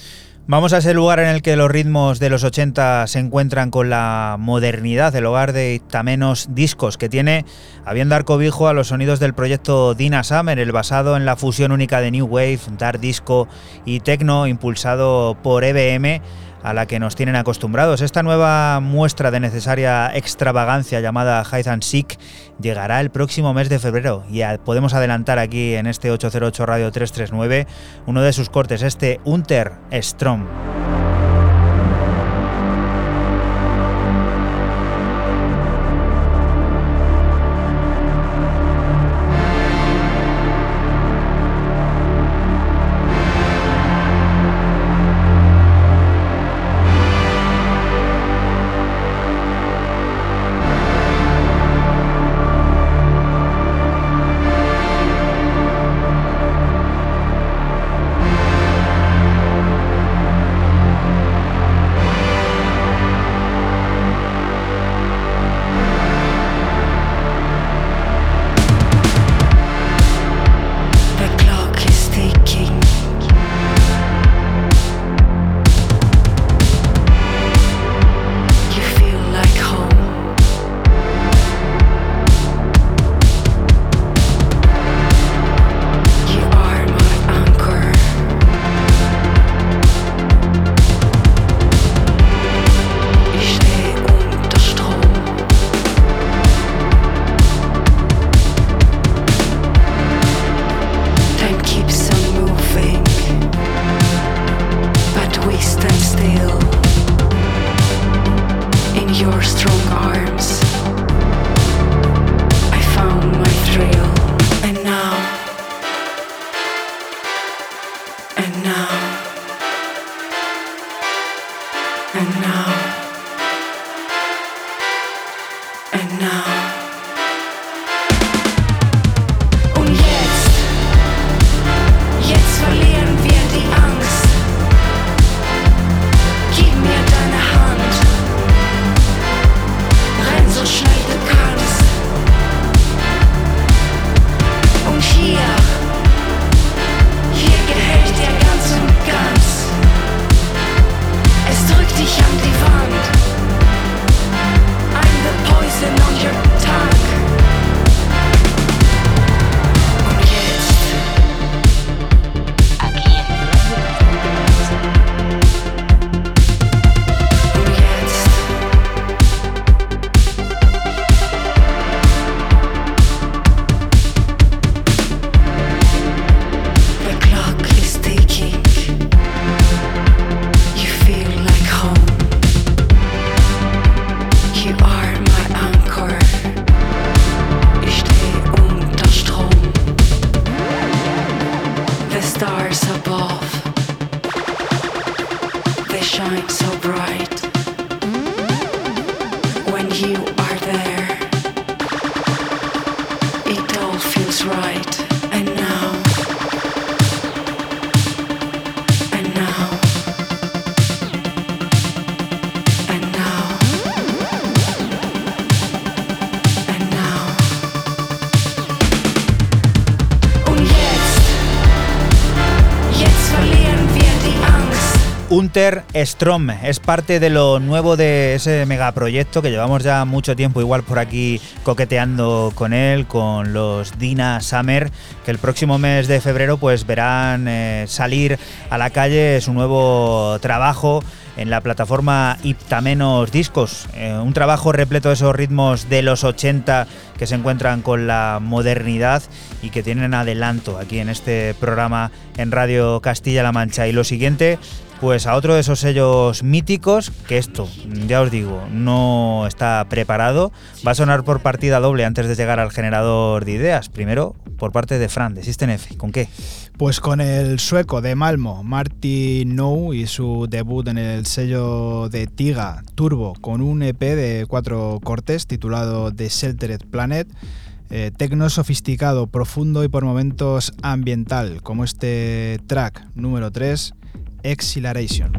Vamos a ese lugar en el que los ritmos de los 80 se encuentran con la modernidad, el hogar de Ictamenos Discos, que tiene, habiendo dar cobijo a los sonidos del proyecto Dina Summer, el basado en la fusión única de New Wave, Dark Disco y Techno, impulsado por EBM, a la que nos tienen acostumbrados. Esta nueva muestra de necesaria extravagancia llamada Hide and Seek llegará el próximo mes de febrero y podemos adelantar aquí en este 808 Radio 339 uno de sus cortes, este Unter Strom. Strom es parte de lo nuevo de ese megaproyecto que llevamos ya mucho tiempo igual por aquí coqueteando con él, con los Dina Summer, que el próximo mes de febrero pues verán eh, salir a la calle su nuevo trabajo en la plataforma Iptamenos Discos. Eh, un trabajo repleto de esos ritmos de los 80 que se encuentran con la modernidad y que tienen adelanto aquí en este programa en Radio Castilla-La Mancha. Y lo siguiente pues a otro de esos sellos míticos, que esto, ya os digo, no está preparado, va a sonar por partida doble antes de llegar al generador de ideas. Primero, por parte de Fran, de System F. ¿Con qué? Pues con el sueco de Malmo, Marty No, y su debut en el sello de Tiga Turbo, con un EP de cuatro cortes titulado The Sheltered Planet. Eh, tecno sofisticado, profundo y por momentos ambiental, como este track número 3, Exhilaration.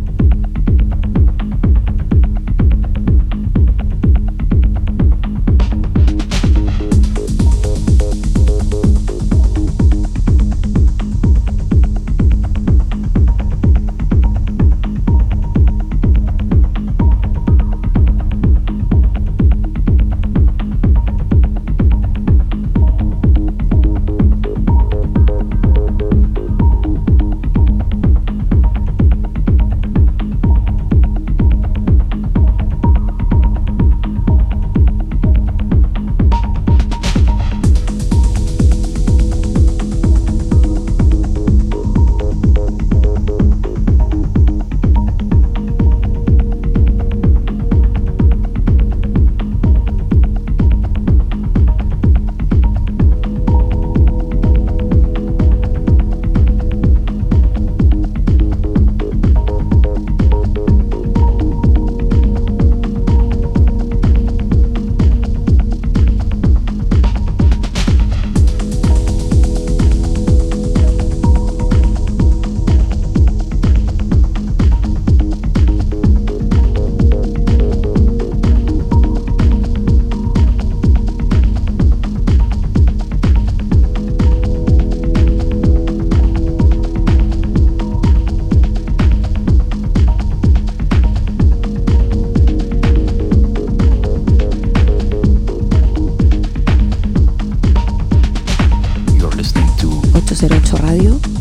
008 Radio.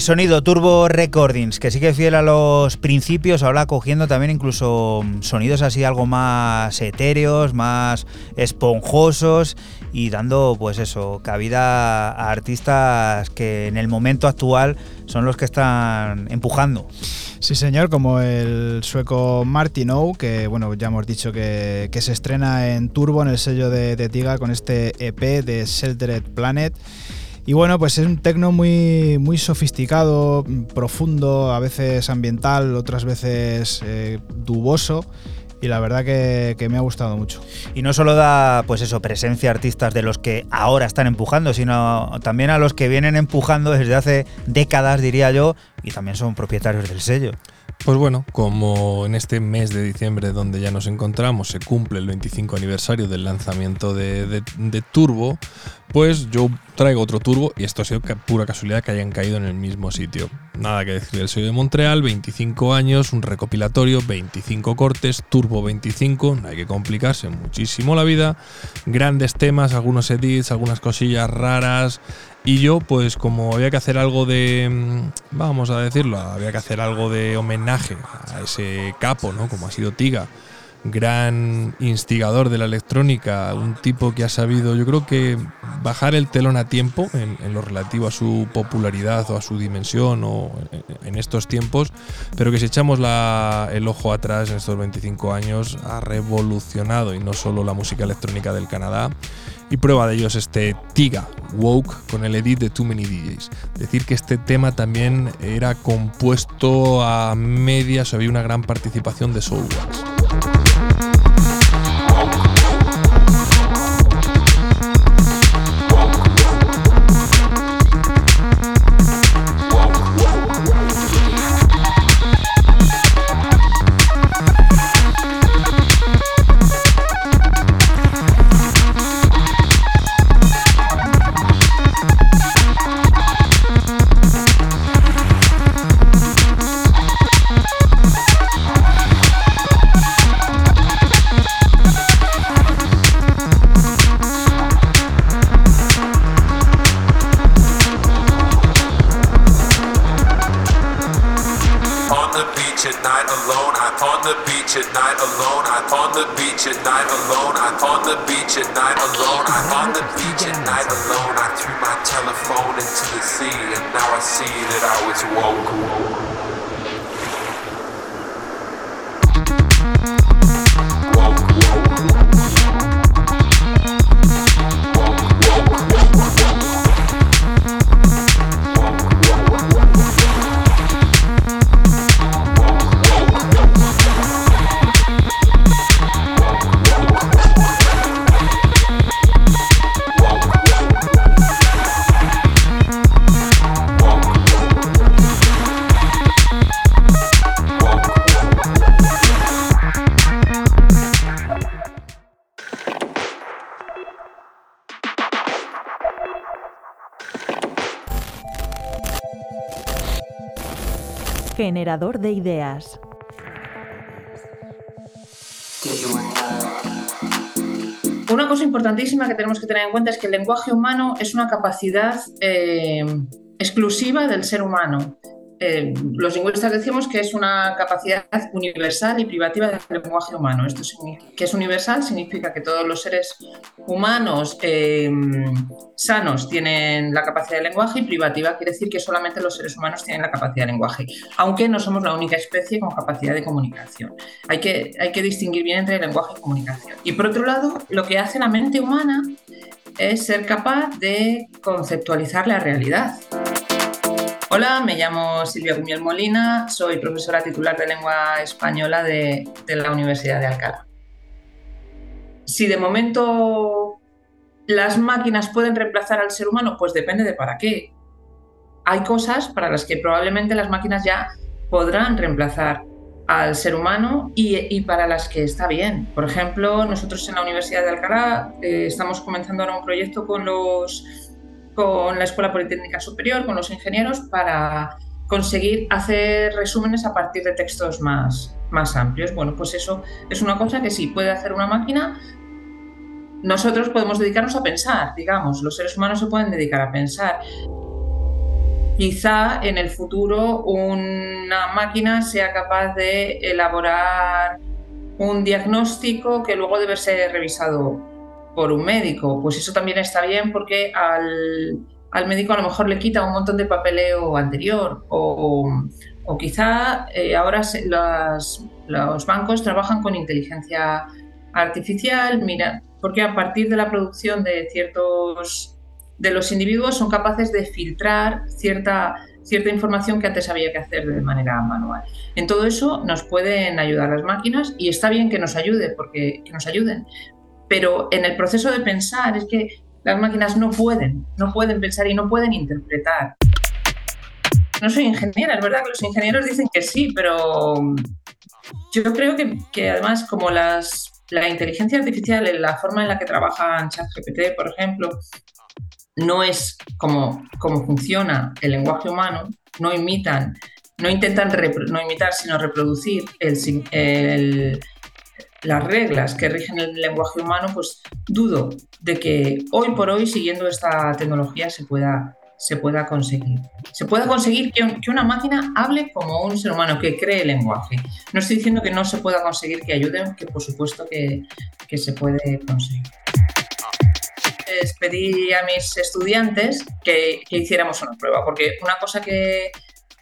Sonido Turbo Recordings, que sigue fiel a los principios, ahora cogiendo también incluso sonidos así algo más etéreos, más esponjosos y dando pues eso, cabida a artistas que en el momento actual son los que están empujando. Sí, señor, como el sueco Martin O, que bueno, ya hemos dicho que, que se estrena en Turbo en el sello de, de Tiga con este EP de Sheltered Planet. Y bueno, pues es un tecno muy, muy sofisticado, profundo, a veces ambiental, otras veces eh, duboso. Y la verdad que, que, me ha gustado mucho. Y no solo da, pues eso, presencia a artistas de los que ahora están empujando, sino también a los que vienen empujando desde hace décadas, diría yo, y también son propietarios del sello. Pues bueno, como en este mes de diciembre donde ya nos encontramos se cumple el 25 aniversario del lanzamiento de, Turbo, pues yo traigo otro Turbo y esto ha sido pura casualidad que hayan caído en el mismo sitio. Nada que decir del sello de Montreal, 25 años, un recopilatorio, 25 cortes, Turbo 25, no hay que complicarse muchísimo la vida, grandes temas, algunos edits, algunas cosillas raras, y yo, pues como había que hacer algo de, vamos a decirlo, había que hacer algo de homenaje a ese capo, ¿no? Como ha sido Tiga, gran instigador de la electrónica, un tipo que ha sabido, yo creo que bajar el telón a tiempo en, lo relativo a su popularidad o a su dimensión o en, estos tiempos, pero que si echamos el ojo atrás en estos 25 años, ha revolucionado y no solo la música electrónica del Canadá, y prueba de ello es este Tiga Woke con el edit de Too Many DJs. Decir que este tema también era compuesto a medias, había una gran participación de Soulwax. Generador de ideas. Una cosa importantísima que tenemos que tener en cuenta es que el lenguaje humano es una capacidad eh, exclusiva del ser humano. Eh, los lingüistas decimos que es una capacidad universal y privativa del lenguaje humano. Esto que es universal significa que todos los seres humanos eh, sanos tienen la capacidad de lenguaje y privativa quiere decir que solamente los seres humanos tienen la capacidad de lenguaje, aunque no somos la única especie con capacidad de comunicación. Hay que, hay que distinguir bien entre lenguaje y comunicación. Y por otro lado, lo que hace la mente humana es ser capaz de conceptualizar la realidad. Hola, me llamo Silvia Gumiel Molina, soy profesora titular de lengua española de, la Universidad de Alcalá. Si de momento las máquinas pueden reemplazar al ser humano, pues depende de para qué. Hay cosas para las que probablemente las máquinas ya podrán reemplazar al ser humano y, para las que está bien. Por ejemplo, nosotros en la Universidad de Alcalá eh, estamos comenzando ahora un proyecto con los con la Escuela Politécnica Superior, con los ingenieros, para conseguir hacer resúmenes a partir de textos más, más amplios. Bueno, pues eso es una cosa que sí puede hacer una máquina. Nosotros podemos dedicarnos a pensar, digamos, los seres humanos se pueden dedicar a pensar. Quizá en el futuro una máquina sea capaz de elaborar un diagnóstico que luego debe ser revisado por un médico. Pues eso también está bien porque al, médico a lo mejor le quita un montón de papeleo anterior o, quizá eh, ahora los bancos trabajan con inteligencia artificial, mira, porque a partir de la producción de ciertos de los individuos son capaces de filtrar cierta cierta información que antes había que hacer de manera manual. En todo eso nos pueden ayudar las máquinas y está bien que nos ayude porque que nos ayuden, pero en el proceso de pensar es que las máquinas no pueden, no pueden pensar y no pueden interpretar. No soy ingeniera, es verdad que los ingenieros dicen que sí, pero yo creo que, además como las, la inteligencia artificial, la forma en la que trabajan ChatGPT, por ejemplo, no es como, como funciona el lenguaje humano, no imitan, no intentan no imitar, sino reproducir el, el, las reglas que rigen el lenguaje humano, pues dudo de que hoy por hoy, siguiendo esta tecnología, se pueda, se pueda conseguir. Se pueda conseguir que, una máquina hable como un ser humano, que cree el lenguaje. No estoy diciendo que no se pueda conseguir que ayuden, que por supuesto que, que se puede conseguir. Les pedí a mis estudiantes que, que hiciéramos una prueba, porque una cosa que,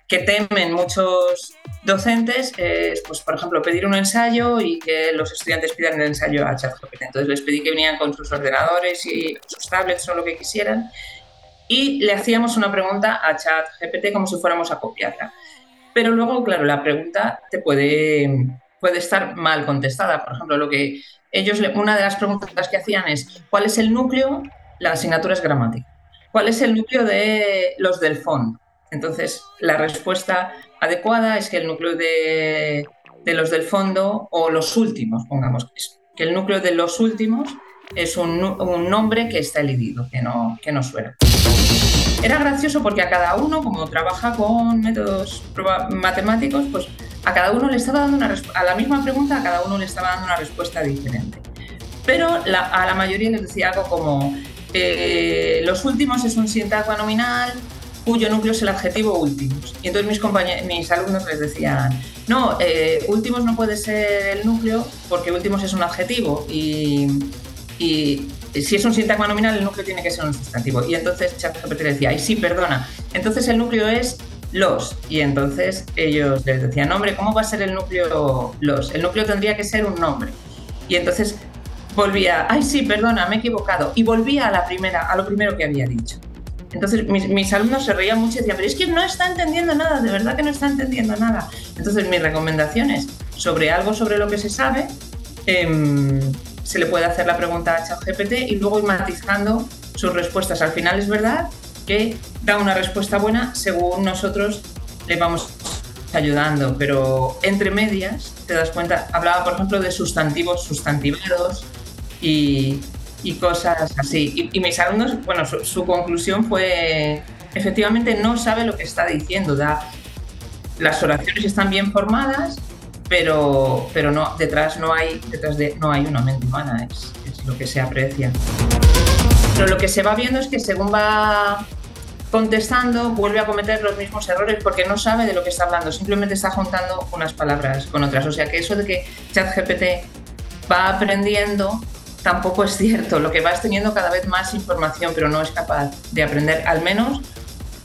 que temen muchos docentes es, pues, por ejemplo, pedir un ensayo y que los estudiantes pidan el ensayo a ChatGPT. Entonces les pedí que vinieran con sus ordenadores y sus tablets o lo que quisieran y le hacíamos una pregunta a ChatGPT como si fuéramos a copiarla. Pero luego, claro, la pregunta te puede, puede estar mal contestada. Por ejemplo, lo que ellos, una de las preguntas que hacían es, ¿cuál es el núcleo? La asignatura es gramática. ¿Cuál es el núcleo de los del fondo? Entonces, la respuesta adecuada es que el núcleo de, los del fondo, o los últimos, pongamos, que el núcleo de los últimos es un, nombre que está elidido, que no, que no suena. Era gracioso porque a cada uno, como trabaja con métodos matemáticos, pues a cada uno le estaba dando una a la misma pregunta, a cada uno le estaba dando una respuesta diferente. Pero a la mayoría les decía algo como eh, los últimos es un sintagma nominal, cuyo núcleo es el adjetivo últimos. Y entonces mis, compañeros, mis alumnos les decían, no, eh, últimos no puede ser el núcleo porque últimos es un adjetivo y, y si es un sintagma nominal el núcleo tiene que ser un sustantivo. Y entonces ChatGPT decía, ay sí, perdona, entonces el núcleo es los. Y entonces ellos les decían, hombre, ¿cómo va a ser el núcleo los? El núcleo tendría que ser un nombre. Y entonces volvía, ay sí, perdona, me he equivocado. Y volvía a la primera, a lo primero que había dicho. Entonces mis, alumnos se reían mucho y decían, pero es que no está entendiendo nada, de verdad que no está entendiendo nada. Entonces mis recomendaciones sobre algo sobre lo que se sabe, em, se le puede hacer la pregunta a ChatGPT y luego ir matizando sus respuestas. Al final es verdad que da una respuesta buena según nosotros le vamos ayudando, pero entre medias te das cuenta, hablaba por ejemplo de sustantivos sustantivados y, y cosas así. Y, mis alumnos, bueno, su, conclusión fue, efectivamente no sabe lo que está diciendo, da, las oraciones están bien formadas, pero, pero no, detrás no hay, detrás de, no hay una mente humana, es, es lo que se aprecia. Pero lo que se va viendo es que según va contestando vuelve a cometer los mismos errores porque no sabe de lo que está hablando, simplemente está juntando unas palabras con otras. O sea que eso de que ChatGPT va aprendiendo tampoco es cierto. Lo que va es teniendo cada vez más información, pero no es capaz de aprender, al menos.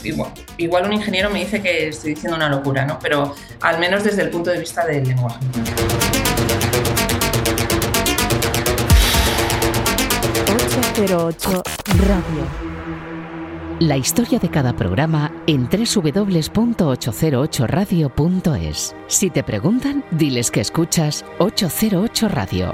Igual, igual un ingeniero me dice que estoy diciendo una locura, ¿no? Pero al menos desde el punto de vista del lenguaje. 808 Radio. La historia de cada programa en www.808radio.es. Si te preguntan, diles que escuchas 808 Radio.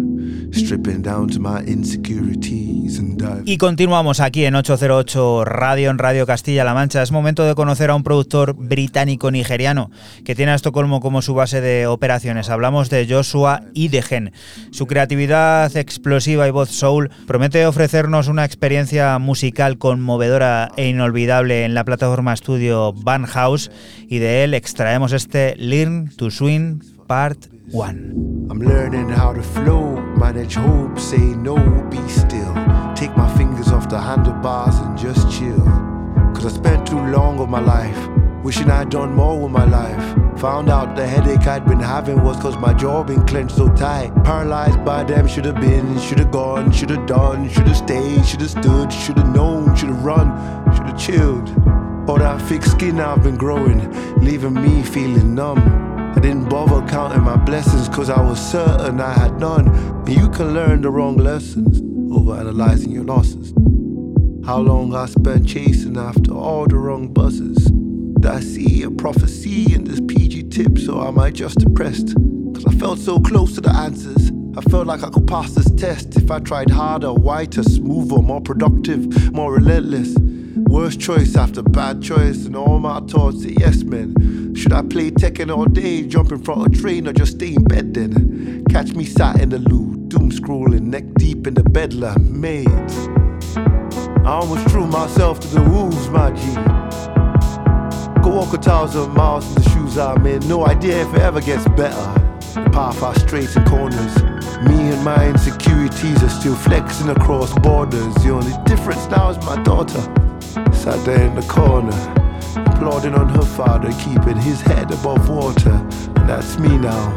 Y continuamos aquí en 808 Radio, en Radio Castilla-La Mancha. Es momento de conocer a un productor británico-nigeriano que tiene a Estocolmo como su base de operaciones. Hablamos de Joshua Idegen. Su creatividad explosiva y voz soul promete ofrecernos una experiencia musical conmovedora e inolvidable en la plataforma estudio Van House y de él extraemos este Learn to Swing Part 1. I'm learning how to flow, manage hope, say no, be still. Take my fingers off the handlebars and just chill. Cause I spent too long of my life wishing I'd done more with my life. Found out the headache I'd been having was cause my jaw been clenched so tight. Paralyzed by them, should have been, should have gone, should have done, should have stayed, should have stood, should have known, should have run, should have chilled. All that thick skin I've been growing, leaving me feeling numb. I didn't bother counting my blessings cause I was certain I had none. And you can learn the wrong lessons over analyzing your losses. How long I spent chasing after all the wrong buzzes. Did I see a prophecy in this PG tip, so am I just depressed? Cause I felt so close to the answers. I felt like I could pass this test if I tried harder, whiter, smoother, more productive, more relentless. Worst choice after bad choice, and all my thoughts say yes, man. Should I play Tekken all day, jump in front of a train, or just stay in bed then? Catch me sat in the loo, doom scrolling, neck deep in the bedlam, mates. I almost threw myself to the wolves, my G. Go walk a thousand miles in the shoes I'm in, no idea if it ever gets better. The path are straight and corners. Me and my insecurities are still flexing across borders. The only difference now is my daughter sat there in the corner, applauding on her father, keeping his head above water. And that's me now.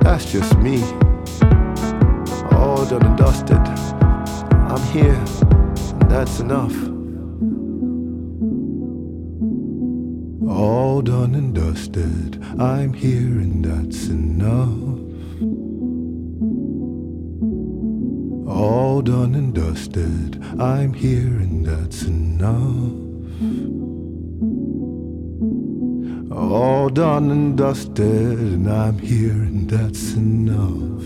That's just me. All done and dusted. I'm here, and that's enough. All done and dusted. I'm here, and that's enough. All done and dusted. I'm here, and that's enough. All done and dusted, and I'm here, and that's enough.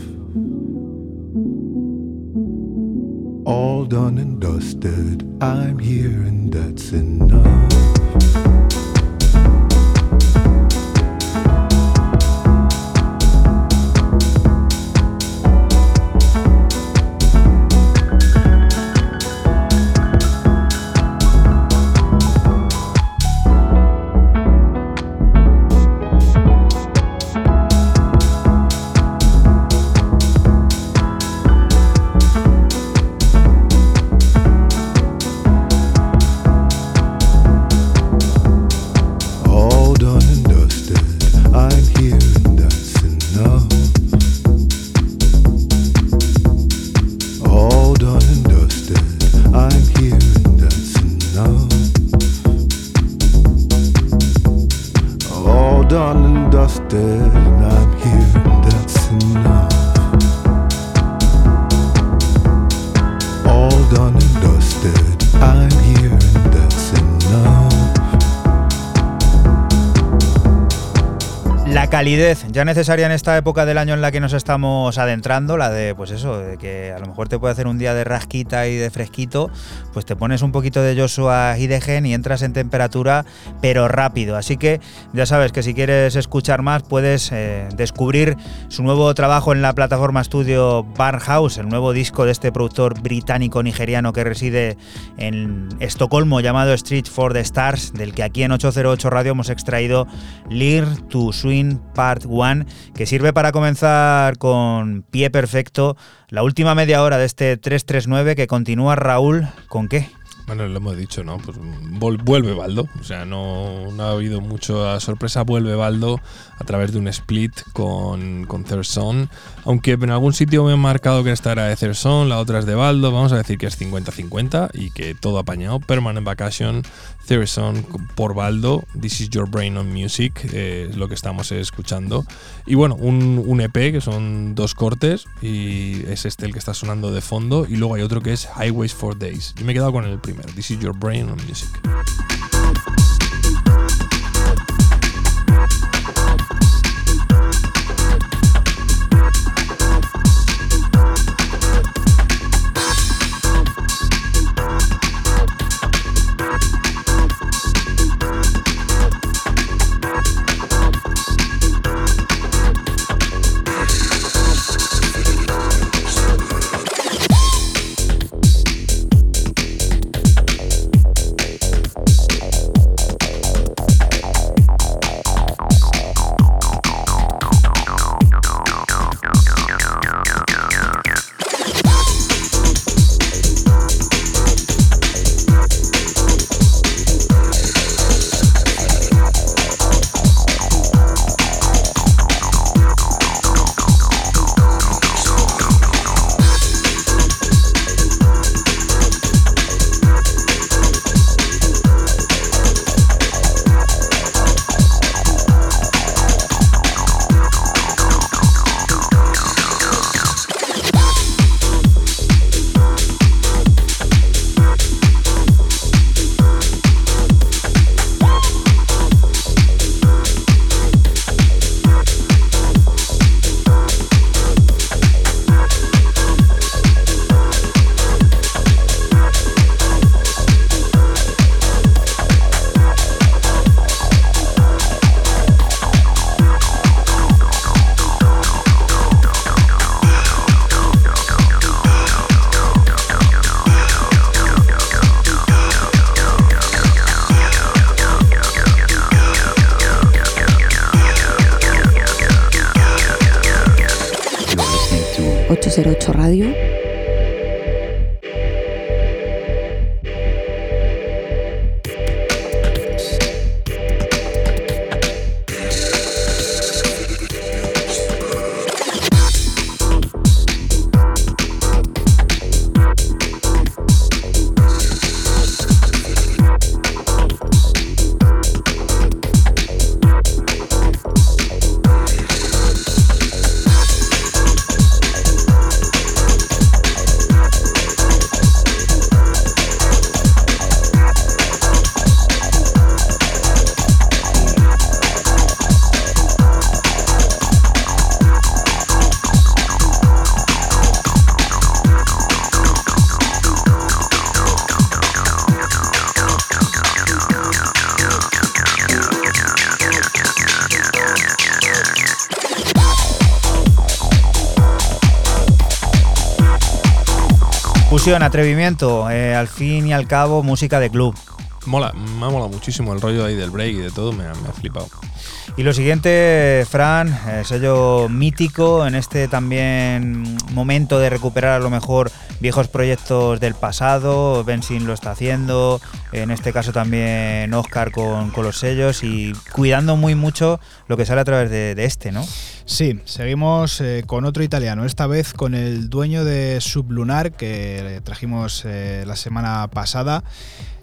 All done and dusted, I'm here, and that's enough. Ya necesaria en esta época del año en la que nos estamos adentrando, la de pues eso, de que a lo mejor te puede hacer un día de rasquita y de fresquito, pues te pones un poquito de Joshua y de Gen y entras en temperatura, pero rápido. Así que ya sabes que si quieres escuchar más puedes eh, descubrir su nuevo trabajo en la plataforma estudio Barnhouse, el nuevo disco de este productor británico-nigeriano que reside en Estocolmo llamado Street for the Stars, del que aquí en 808 Radio hemos extraído Lear to Swing Part 1, que sirve para comenzar con pie perfecto la última media hora de este 339 que continúa Raúl con qué? Bueno, lo hemos dicho, ¿no? Pues vuelve Baldo. O sea, no, no ha habido mucha sorpresa. Vuelve Baldo a través de un split con, con. Aunque en algún sitio me he marcado que esta era de Thurson, la otra es de Baldo. Vamos a decir que es 50-50 y que todo apañado. Permanent Vacation, Thurson por Baldo. This is Your Brain on Music eh, es lo que estamos escuchando. Y bueno, un, un EP que son dos cortes y es este el que está sonando de fondo. Y luego hay otro que es Highways for Days. Yo me he quedado con el primero. This is Your Brain on Music. Atrevimiento, eh, al fin y al cabo música de club. Mola, me ha molado muchísimo el rollo ahí del break y de todo, me, ha flipado. Y lo siguiente, Fran, sello mítico en este también momento de recuperar a lo mejor viejos proyectos del pasado. Benzin lo está haciendo, en este caso también Oscar con, los sellos y cuidando muy mucho lo que sale a través de, este, ¿no? Sí, seguimos eh, con otro italiano, esta vez con el dueño de Sublunar que trajimos eh, la semana pasada.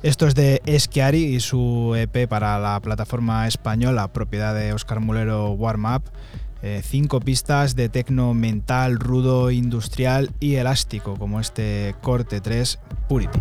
Esto es de Eschiari y su EP para la plataforma española, propiedad de Oscar Mulero Warm Up. Eh, cinco pistas de tecno mental, rudo, industrial y elástico, como este corte 3 Purity.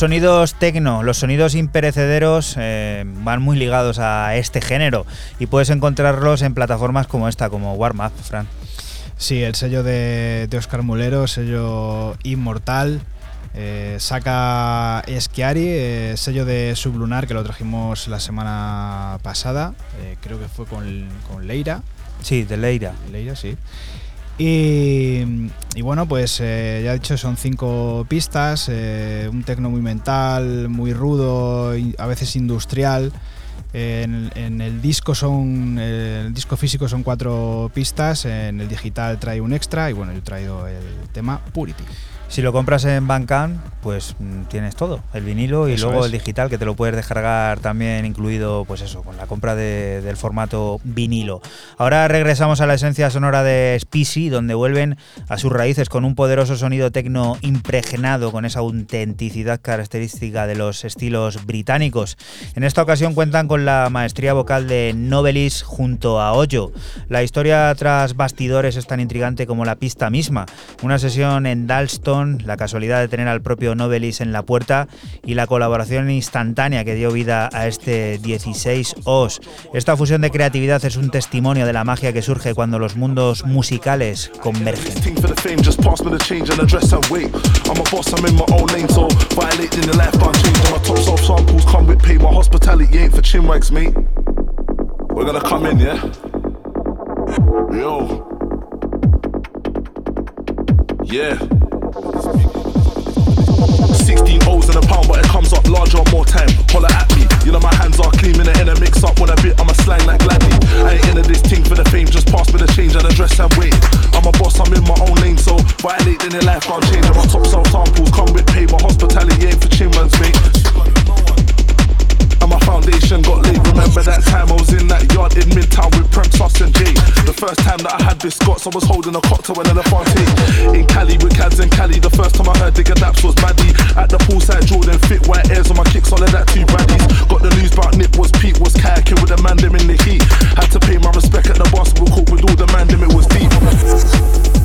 Sonidos tecno, los sonidos imperecederos eh, van muy ligados a este género y puedes encontrarlos en plataformas como esta, como Warm Up, Fran. Sí, el sello de, de Oscar Mulero, sello inmortal. eh, saca Eschiari, eh, sello de Sublunar que lo trajimos la semana pasada. eh, creo que fue con, con Leira. Sí, de Leira. Leira, sí. Y, bueno, pues eh, ya he dicho, son cinco pistas, eh, un tecno muy mental, muy rudo, a veces industrial. En, en el disco son eh, el disco físico son cuatro pistas, en el digital trae un extra y bueno, yo he traído el tema Purity. Si lo compras en Bandcamp, pues mm, tienes todo, el vinilo y Eso luego es. el digital que te lo puedes descargar también incluido, pues eso, con la compra de- del formato vinilo. Ahora regresamos a la esencia sonora de Species, donde vuelven a sus raíces con un poderoso sonido tecno impregnado con esa autenticidad característica de los estilos británicos. En esta ocasión cuentan con la maestría vocal de Novelis junto a Hoyo. La historia tras bastidores es tan intrigante como la pista misma. Una sesión en Dalston, la casualidad de tener al propio Novelis en la puerta y la colaboración instantánea que dio vida a este 16 Os. Esta fusión de creatividad es un testimonio de la magia que surge cuando los mundos musicales convergen. Yo. Yeah. 16 O's in a pound, but it comes up larger more time. Holler at me, you know my hands are clean, in a mix up when I bit, I'm a slang like Gladney. I ain't into this thing for the fame, just pass me the change and address and wait. I'm a boss, I'm in my own lane, so violating the life, I'm changing. My top self samples come with pay, my hospitality ain't for chinmans, mate. My foundation got laid. Remember that time I was in that yard in Midtown with Prem Sus and Jay. The first time that I had biscuits, I was holding a cocktail and an Elefante. In Cali with Cads and Cali, the first time I heard Digger Daps was Maddie. At the poolside Jordan, fit white airs on my kicks, all of that two baddies. Got the news about Nip was Pete, was kayaking with a man them in the heat. Had to pay my respect at the basketball court with all the man them, it was deep.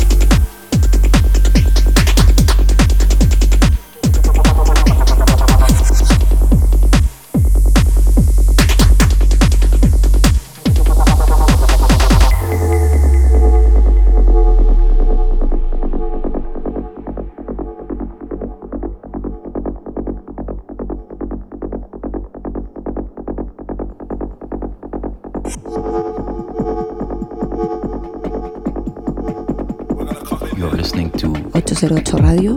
Listening to 808 Radio.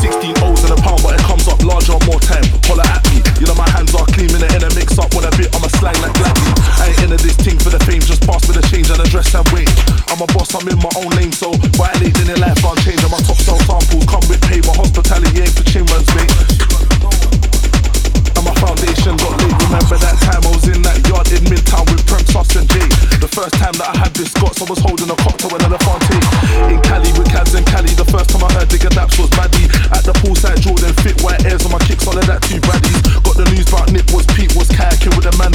16 O's in a pound, but it comes up larger more time. Holler at me, you know my hands are clean, minute in a mix up when I bit, I'm slang like Gladney. I ain't into this thing for the fame, just pass me the change and address and wait. I'm a boss, I'm in my own lane, so violating the life, I'm changing. My top sell samples come with pay, my hospitality ain't for chinmans, mate. My foundation got laid. Remember that time I was in that yard in Midtown with Prem Sus and Jay. The first time that I had biscuits, I was holding a cocktail and an Elefante. In Cali with Cads and Cali, the first time I heard Digger Daps was Maddie. At the poolside Jordan, fit white airs on my kicks, all of that two baddies. Got the news about Nick was Pete, was kayaking with a man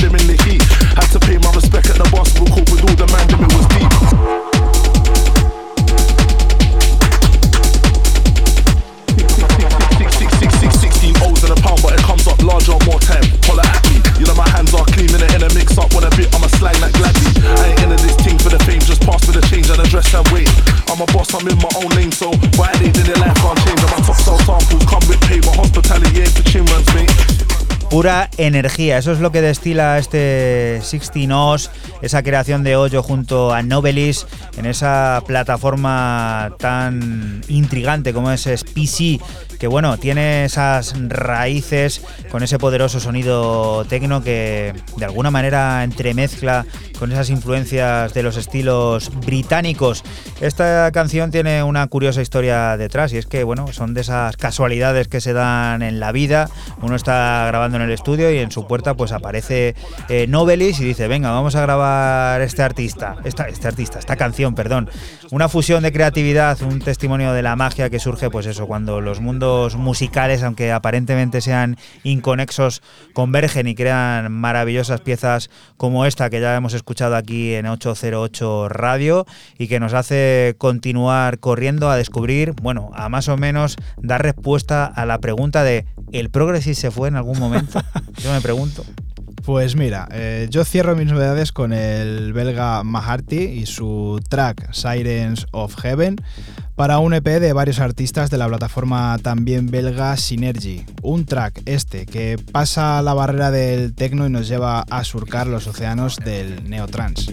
Energía, eso es lo que destila este 16 Os, esa creación de Hoyo junto a Novelis en esa plataforma tan intrigante como es PC, que bueno, tiene esas raíces con ese poderoso sonido tecno que de alguna manera entremezcla con esas influencias de los estilos británicos. Esta canción tiene una curiosa historia detrás y es que bueno, son de esas casualidades que se dan en la vida. Uno está grabando en el estudio y en su puerta pues aparece eh, Novelis y dice, venga, vamos a grabar este artista, esta, este artista, esta canción, perdón. Una fusión de creatividad, un testimonio de la magia que surge pues eso, cuando los mundos musicales, aunque aparentemente sean conexos convergen y crean maravillosas piezas como esta que ya hemos escuchado aquí en 808 Radio y que nos hace continuar corriendo a descubrir, bueno, a más o menos dar respuesta a la pregunta de ¿el Progressive se fue en algún momento? (laughs) Yo me pregunto. Pues mira, eh, yo cierro mis novedades con el belga Maharty y su track Sirens of Heaven para un EP de varios artistas de la plataforma también belga Synergy. Un track este que pasa la barrera del techno y nos lleva a surcar los océanos del neotrans.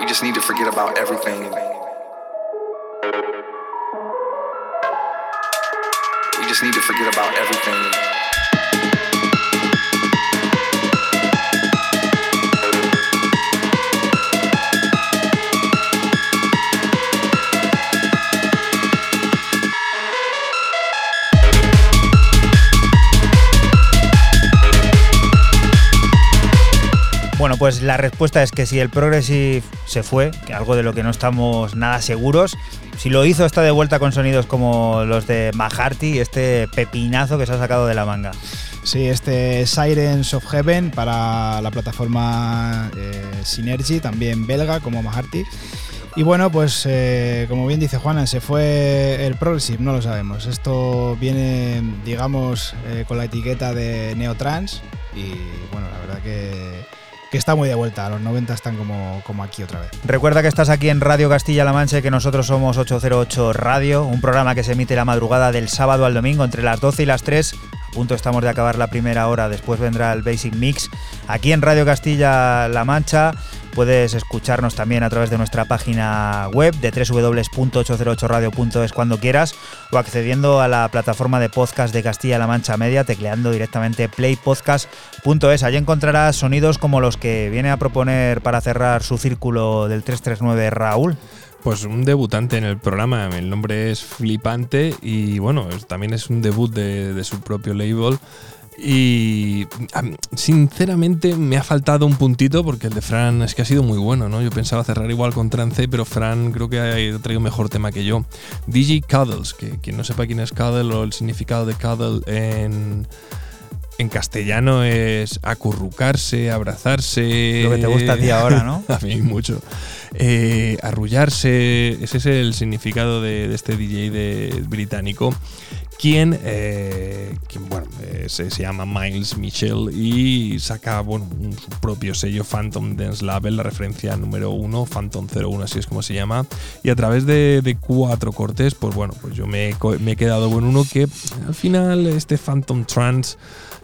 We just need to forget about everything. We just need to forget about everything. Pues la respuesta es que si el Progressive se fue, algo de lo que no estamos nada seguros, si lo hizo está de vuelta con sonidos como los de Maharty, este pepinazo que se ha sacado de la manga. Sí, este Sirens of Heaven para la plataforma eh, Synergy, también belga como Maharty. Y bueno, pues eh, como bien dice Juana, se fue el Progressive, no lo sabemos. Esto viene, digamos, eh, con la etiqueta de Neotrans y bueno, la verdad que que está muy de vuelta. Los 90 están como, como aquí otra vez. Recuerda que estás aquí en Radio Castilla-La Mancha y que nosotros somos 808 Radio, un programa que se emite la madrugada del sábado al domingo entre las 12 y las 3 a punto estamos de acabar la primera hora, después vendrá el Basic Mix. Aquí en Radio Castilla-La Mancha puedes escucharnos también a través de nuestra página web de www.808radio.es cuando quieras o accediendo a la plataforma de podcast de Castilla-La Mancha Media tecleando directamente playpodcast.es. Allí encontrarás sonidos como los que viene a proponer para cerrar su círculo del 339 Raúl. Pues un debutante en el programa, el nombre es Flipante y bueno, también es un debut de, su propio label. Y sinceramente me ha faltado un puntito porque el de Fran es que ha sido muy bueno, ¿no? Yo pensaba cerrar igual con Trance, pero Fran creo que ha traído mejor tema que yo. DJ Cuddles, que quien no sepa quién es Cuddle o el significado de Cuddle en, en castellano es acurrucarse, abrazarse. Lo que te gusta a ti ahora, ¿no? (laughs) a mí mucho. Eh, arrullarse, ese es el significado de, este DJ de, británico. Quien, eh, bueno, eh, se, llama Miles Mitchell y saca bueno, su propio sello Phantom Dance Label, la referencia número uno, Phantom 01, así es como se llama. Y a través de, cuatro cortes, pues bueno, pues yo me, he quedado con uno que al final, este Phantom Trance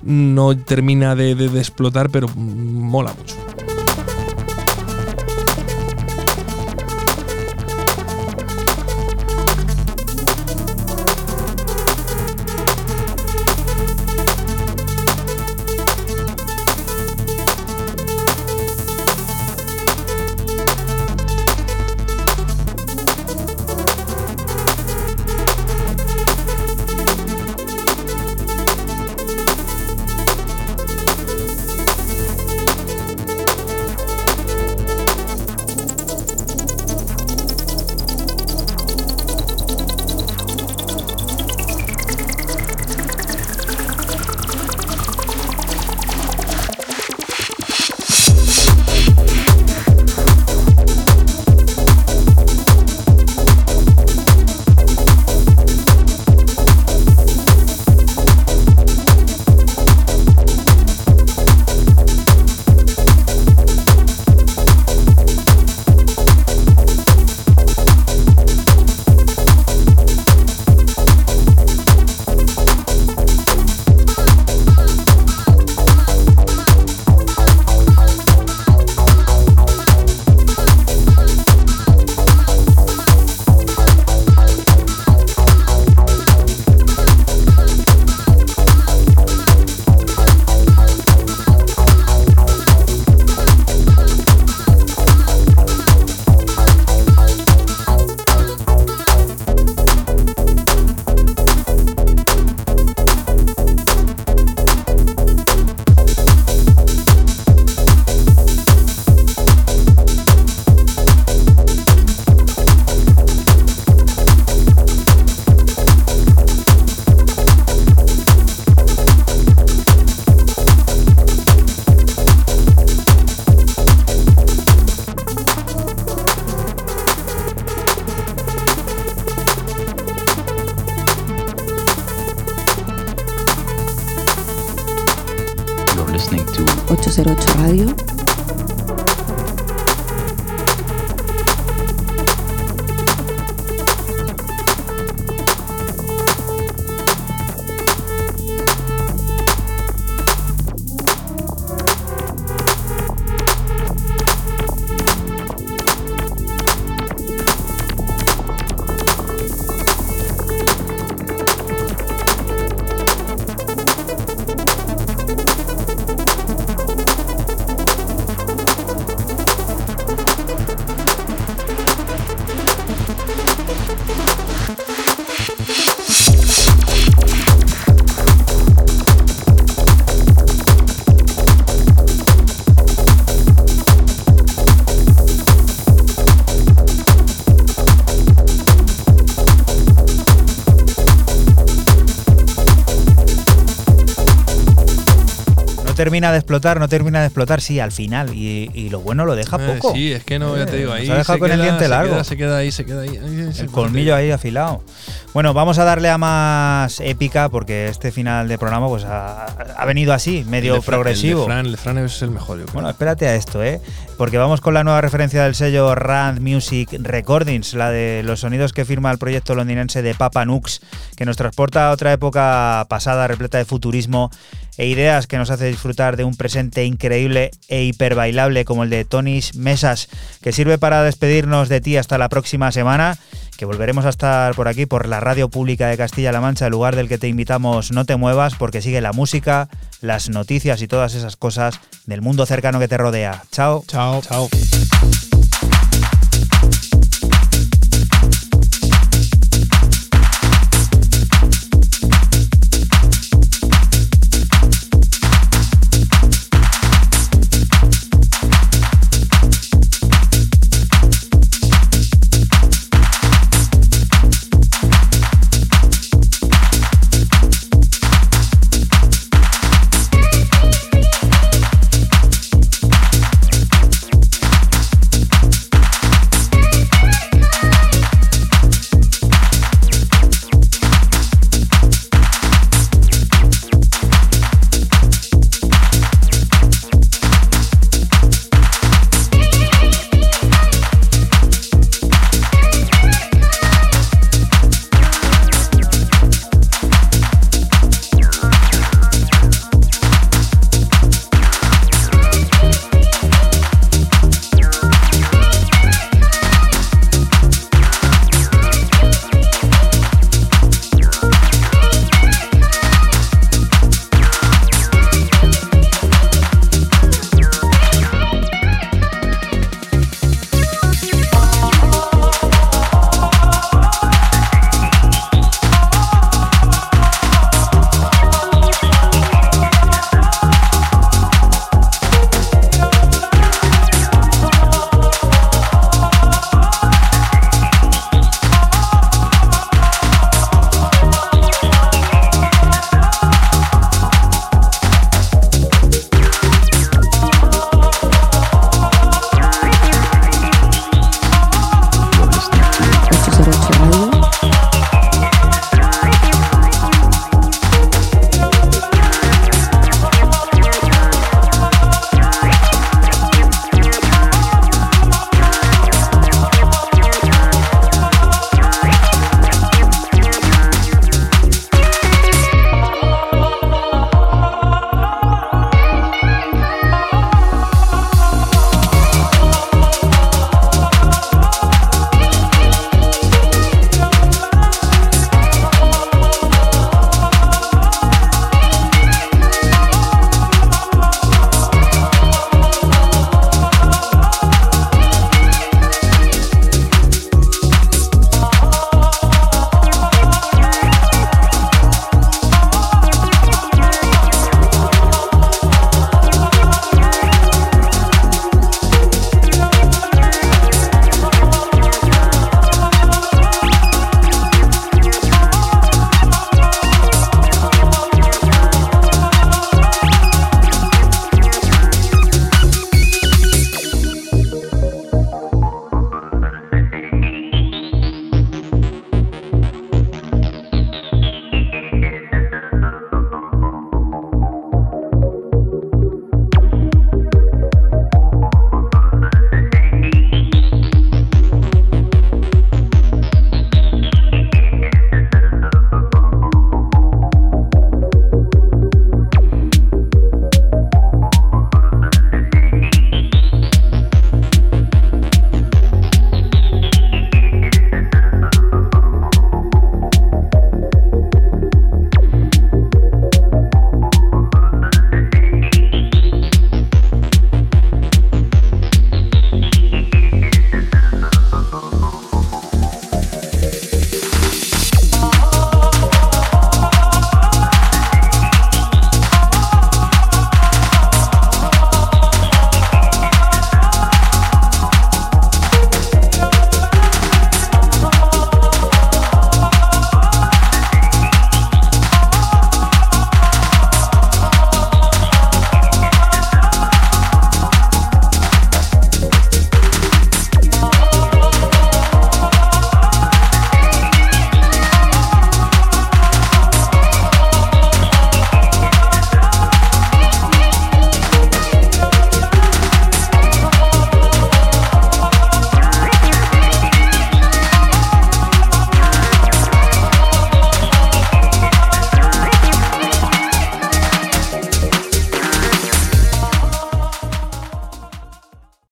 no termina de, de- de explotar, pero mola mucho. Termina de explotar, no termina de explotar, sí, al final. Y, y lo bueno lo deja Eh, poco. sí, es que no, ya te digo, ahí ha dejado se con el diente se largo. queda- se queda ahí, se queda ahí. El colmillo ahí afilado. Bueno, vamos a darle a más épica porque este final de programa pues ha, ha venido así, medio El de Fran- progresivo. El de Fran, el de Fran es el mejor, yo creo. Bueno, espérate a esto, ¿eh? Porque vamos con la nueva referencia del sello Rand Music Recordings, la de los sonidos que firma el proyecto londinense de Papa Nux, que nos transporta a otra época pasada repleta de futurismo e ideas que nos hace disfrutar de un presente increíble e hiper bailable como el de Tonis Mesas, que sirve para despedirnos de ti hasta la próxima semana, que volveremos a estar por aquí por la radio pública de Castilla-La Mancha, el lugar del que te invitamos no te muevas porque sigue la música, las noticias y todas esas cosas del mundo cercano que te rodea. Chao. Chao. Chao.